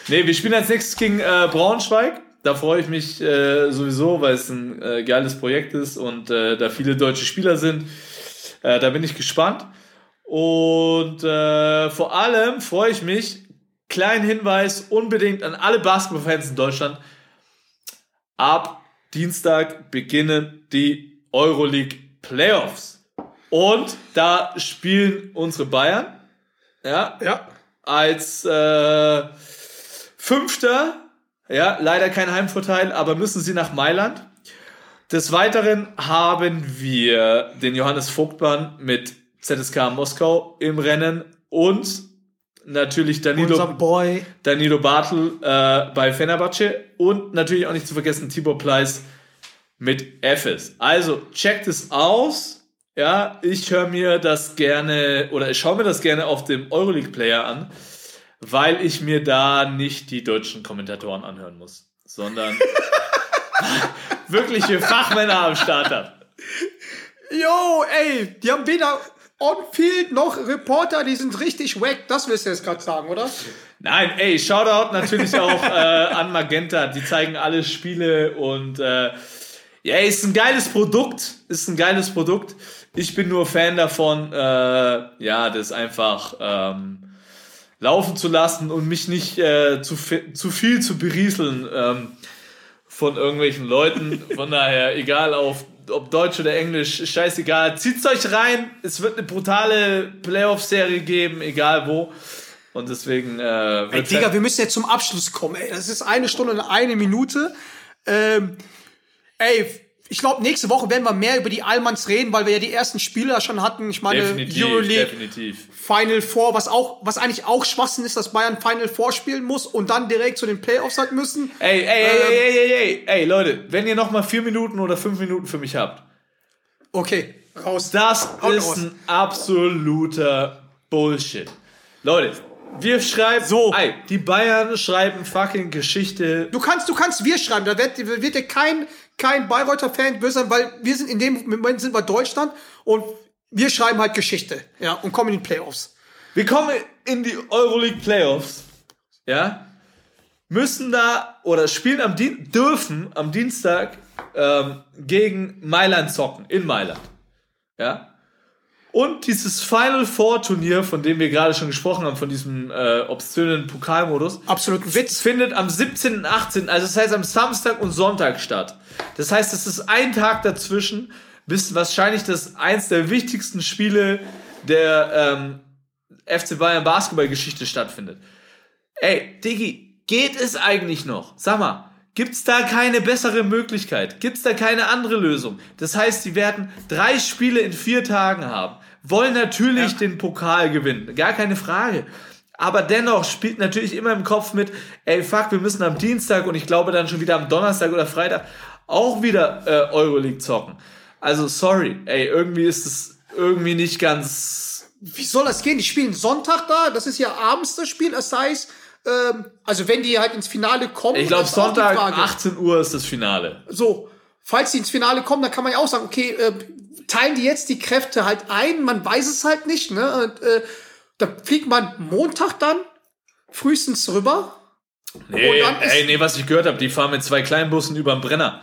Nee, wir spielen als nächstes gegen äh, Braunschweig. Da freue ich mich äh, sowieso, weil es ein äh, geiles Projekt ist und äh, da viele deutsche Spieler sind. Äh, da bin ich gespannt. Und äh, vor allem freue ich mich, kleinen Hinweis unbedingt an alle Basketballfans in Deutschland. Ab Dienstag beginnen die Euroleague Playoffs. Und da spielen unsere Bayern, ja, Ja. als äh, Fünfter, ja, leider kein Heimvorteil, aber müssen sie nach Mailand. Des Weiteren haben wir den Johannes Vogtmann mit ZSK Moskau im Rennen und natürlich Danilo. Danilo Bartel äh, bei Fenerbahce und natürlich auch nicht zu vergessen Tibor Pleiss mit Efes. Also checkt es aus. Ja, ich höre mir das gerne oder ich schaue mir das gerne auf dem Euroleague Player an, weil ich mir da nicht die deutschen Kommentatoren anhören muss, sondern wirkliche Fachmänner am Start habe. Yo, ey, die haben weder On-Field noch Reporter, die sind richtig wack. Das willst du jetzt gerade sagen, oder? Nein, ey, Shoutout natürlich auch äh, an Magenta. Die zeigen alle Spiele und äh, ja, ist ein geiles Produkt. Ist ein geiles Produkt. Ich bin nur Fan davon, äh, ja, das einfach ähm, laufen zu lassen und mich nicht äh, zu, fi- zu viel zu berieseln ähm, von irgendwelchen Leuten. Von daher, egal auf ob Deutsch oder Englisch, scheißegal. Zieht's euch rein. Es wird eine brutale Playoff-Serie geben, egal wo. Und deswegen äh, Ey, Digga, wir müssen jetzt zum Abschluss kommen, ey. Das ist eine Stunde und eine Minute. Ähm, ey, ich glaube, nächste Woche werden wir mehr über die Almans reden, weil wir ja die ersten Spiele schon hatten. Ich meine, definitiv, Euroleague, definitiv. Final Four, was auch, was eigentlich auch Schwachsinn ist, dass Bayern Final Four spielen muss und dann direkt zu den Playoffs halt müssen. Ey, ey, ey, ey, ey, ey, ey, ey, Leute, wenn ihr noch mal vier Minuten oder fünf Minuten für mich habt, Okay, raus. das Haut ist raus. ein absoluter Bullshit. Leute, wir schreiben, So. ey, die Bayern schreiben fucking Geschichte. Du kannst, du kannst wir schreiben. Da wird, wird dir kein, kein Bayreuther Fan böse sein, weil wir sind in dem Moment sind wir Deutschland und wir schreiben halt Geschichte. Ja, und kommen in die Playoffs. Wir kommen in die Euroleague Playoffs, ja, müssen da oder spielen am Dien dürfen am Dienstag ähm, gegen Mailand zocken in Mailand, ja. Und dieses Final Four Turnier, von dem wir gerade schon gesprochen haben, von diesem äh, obszönen Pokalmodus, Absoluten es Witz. findet am 17. und 18., also das heißt am Samstag und Sonntag statt. Das heißt, es ist ein Tag dazwischen, bis wahrscheinlich das eins der wichtigsten Spiele der ähm, FC Bayern Basketballgeschichte stattfindet. Ey, Diggi, geht es eigentlich noch? Sag mal, gibt's da keine bessere Möglichkeit? Gibt's da keine andere Lösung? Das heißt, sie werden drei Spiele in vier Tagen haben, wollen natürlich den Pokal gewinnen, gar keine Frage. Aber dennoch spielt natürlich immer im Kopf mit, ey, fuck, wir müssen am Dienstag und ich glaube dann schon wieder am Donnerstag oder Freitag auch wieder äh, Euroleague zocken. Also, sorry, ey, irgendwie ist es irgendwie nicht ganz Wie soll das gehen? Die spielen Sonntag da. Das ist ja abends das Spiel. Das heißt, ähm, also wenn die halt ins Finale kommen. Ich glaube, Sonntag, Frage. 18 Uhr ist das Finale. So, falls die ins Finale kommen, dann kann man ja auch sagen, okay, äh, teilen die jetzt die Kräfte halt ein, man weiß es halt nicht, ne? Und, äh, da fliegt man Montag dann frühestens rüber. Nee, dann ey, nee, was ich gehört habe, die fahren mit zwei Kleinbussen über den Brenner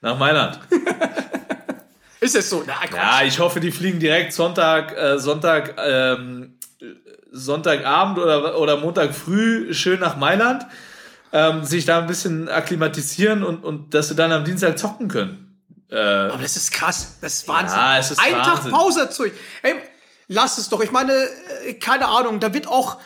nach Mailand. Ist es so? Na, ja, ich hoffe, die fliegen direkt Sonntag, äh, Sonntag, ähm, Sonntagabend oder, oder Montag früh schön nach Mailand, ähm, sich da ein bisschen akklimatisieren und, und dass sie dann am Dienstag zocken können. Äh, Aber das ist krass. Das ist Wahnsinn. Ja, es ist Ein Wahnsinn. Tag Pause dazu. Ey, lass es doch. Ich meine, äh, keine Ahnung, da wird auch.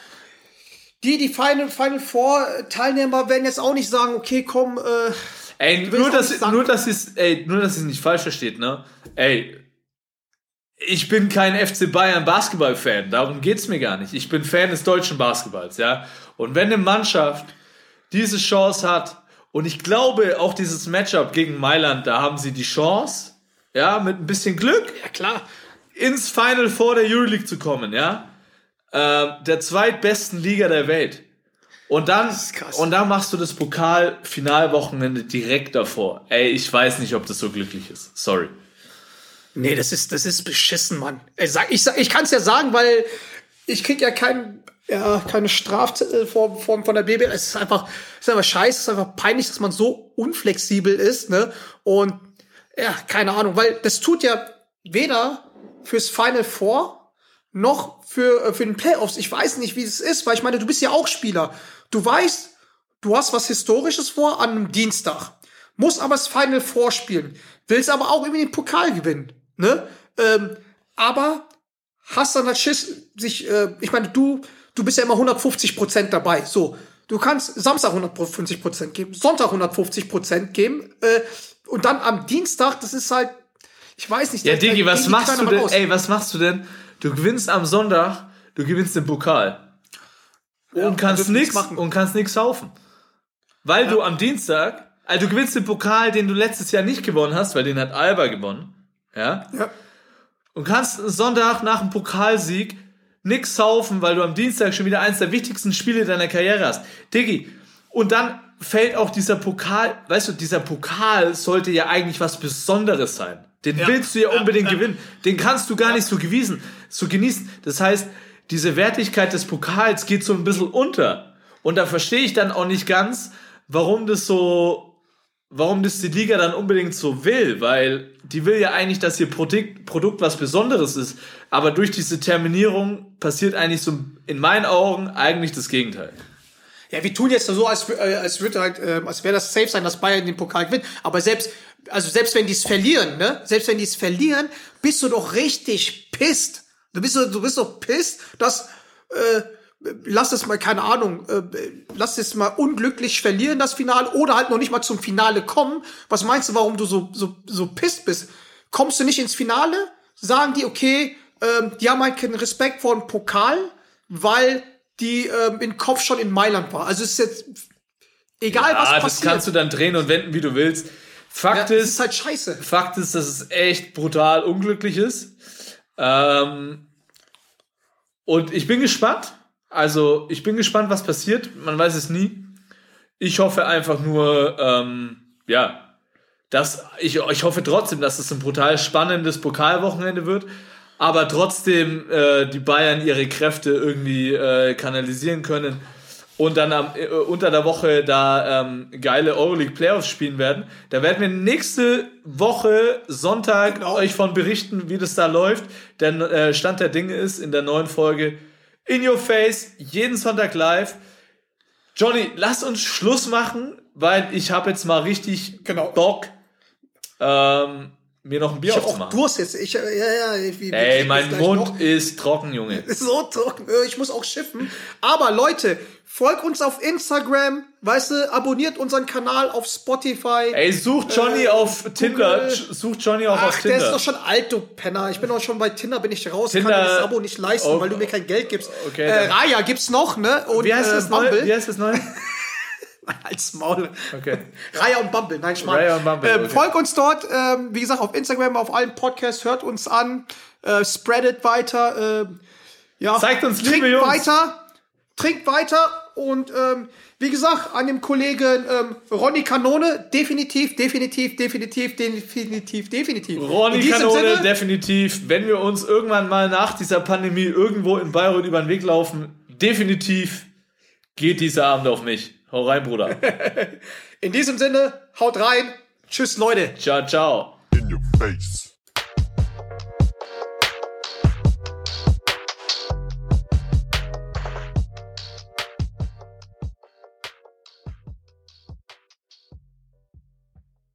die, die Final, Final Four Teilnehmer werden jetzt auch nicht sagen, okay, komm, äh, Ey, nur dass, nur, dass es, ey, nur, dass es nicht falsch versteht, ne? Ey, ich bin kein FC Bayern Basketball-Fan, darum geht's mir gar nicht. Ich bin Fan des deutschen Basketballs, ja? Und wenn eine Mannschaft diese Chance hat, und ich glaube, auch dieses Matchup gegen Mailand, da haben sie die Chance, ja, mit ein bisschen Glück, ja klar, ins Final Four der Euroleague zu kommen, ja? Äh, der zweitbesten Liga der Welt. Und dann, und dann machst du das Pokal-Finalwochenende direkt davor. Ey, ich weiß nicht, ob das so glücklich ist. Sorry. Nee, das ist, das ist beschissen, Mann. Ich, sag, ich, ich kann es ja sagen, weil ich krieg ja kein, ja, keine Strafform von, von der BB. Es ist einfach, es ist einfach scheiße, es ist einfach peinlich, dass man so unflexibel ist, ne? Und ja, keine Ahnung, weil das tut ja weder fürs Final Four noch für, äh, für den Playoffs. Ich weiß nicht, wie es ist, weil ich meine, du bist ja auch Spieler. Du weißt, du hast was Historisches vor an einem Dienstag, musst aber das Final Four spielen, willst aber auch irgendwie den Pokal gewinnen, ne? Ähm, aber hast dann halt Schiss, sich, äh, ich meine, du, du bist ja immer 150 Prozent dabei, so. Du kannst Samstag 150 Prozent geben, Sonntag 150 Prozent geben, äh, und dann am Dienstag, das ist halt, ich weiß nicht. Ja, Digi, was machst du denn? Aus. Ey, was machst du denn? Du gewinnst am Sonntag, du gewinnst den Pokal und kannst nichts machen und kannst nichts saufen. Weil ja. du am Dienstag, also du gewinnst den Pokal, den du letztes Jahr nicht gewonnen hast, weil den hat Alba gewonnen. Ja? ja. Und kannst Sonntag nach dem Pokalsieg nichts saufen, weil du am Dienstag schon wieder eins der wichtigsten Spiele deiner Karriere hast. Diggi, und dann fällt auch dieser Pokal, weißt du, dieser Pokal sollte ja eigentlich was Besonderes sein. Den ja. willst du ja unbedingt ja, gewinnen. Den kannst du gar nicht so gewiesen, so genießen. Das heißt, diese Wertigkeit des Pokals geht so ein bisschen unter. Und da verstehe ich dann auch nicht ganz, warum das so, warum das die Liga dann unbedingt so will, weil die will ja eigentlich, dass ihr Produkt, Produkt was Besonderes ist. Aber durch diese Terminierung passiert eigentlich so in meinen Augen eigentlich das Gegenteil. Ja, wir tun jetzt so, als, äh, als würde halt, äh, als wäre das safe sein, dass Bayern den Pokal gewinnt. Aber selbst, also selbst wenn die es verlieren, ne, selbst wenn die es verlieren, bist du doch richtig pisst. Du bist, du bist doch pisst, dass, äh, lass es mal, keine Ahnung, äh, lass es mal unglücklich verlieren, das Finale, oder halt noch nicht mal zum Finale kommen. Was meinst du, warum du so, so, so pisst bist? Kommst du nicht ins Finale? Sagen die, okay, ähm, die haben halt keinen Respekt vor dem Pokal, weil die ähm, in Kopf schon in Mailand war. Also es ist jetzt egal, ja, was passiert. das kannst du dann drehen und wenden, wie du willst. Fakt ja, ist, ist halt scheiße. Fakt ist, dass es echt brutal unglücklich ist. Ähm, und ich bin gespannt. Also, ich bin gespannt, was passiert. Man weiß es nie. Ich hoffe einfach nur, ähm, ja, dass ich, ich hoffe trotzdem, dass es ein brutal spannendes Pokalwochenende wird, aber trotzdem äh, die Bayern ihre Kräfte irgendwie äh, kanalisieren können und dann am, äh, unter der Woche da ähm, geile Euroleague Playoffs spielen werden. Da werden wir nächste Woche Sonntag genau. euch von berichten, wie das da läuft. Der äh, Stand der Dinge ist in der neuen Folge In Your Face, jeden Sonntag live. Johnny, lass uns Schluss machen, weil ich habe jetzt mal richtig genau. Bock. Ähm, mir noch ein Bier ich aufzumachen. Auch Durst jetzt. Ich, ja, ja, wie, Ey, mein Mund noch. ist trocken, Junge. Ist so trocken. Äh, ich muss auch schiffen. Aber Leute, folgt uns auf Instagram. Weißt du, abonniert unseren Kanal auf Spotify. Ey, sucht Johnny äh, auf Tinder. Sucht Johnny auch Ach, auf Tinder. der ist doch schon alt, du Penner. Ich bin auch schon bei Tinder, bin ich raus. Tinder, kann mir das Abo nicht leisten, oh, weil du mir kein Geld gibst. Okay, äh, Raya gibt's noch, ne? Und, Wie heißt das äh, Neue? Wie heißt das Neue? Als Maul. Okay. Raya und Bumble, nein, Schmarrn. Raya und Bumble. Ähm, okay. Folgt uns dort, ähm, wie gesagt, auf Instagram, auf allen Podcasts, hört uns an, äh, spreadet weiter, äh, ja. Zeigt uns Liebe, Jungs. weiter, trinkt weiter und ähm, wie gesagt, an dem Kollegen ähm, Ronny Kanone, definitiv, definitiv, definitiv, definitiv, definitiv. Ronny Kanone, Sinne, definitiv. Wenn wir uns irgendwann mal nach dieser Pandemie irgendwo in Bayreuth über den Weg laufen, definitiv geht dieser Abend auf mich. Hau rein, Bruder. In diesem Sinne, haut rein. Tschüss, Leute. Ciao, ciao. In your face.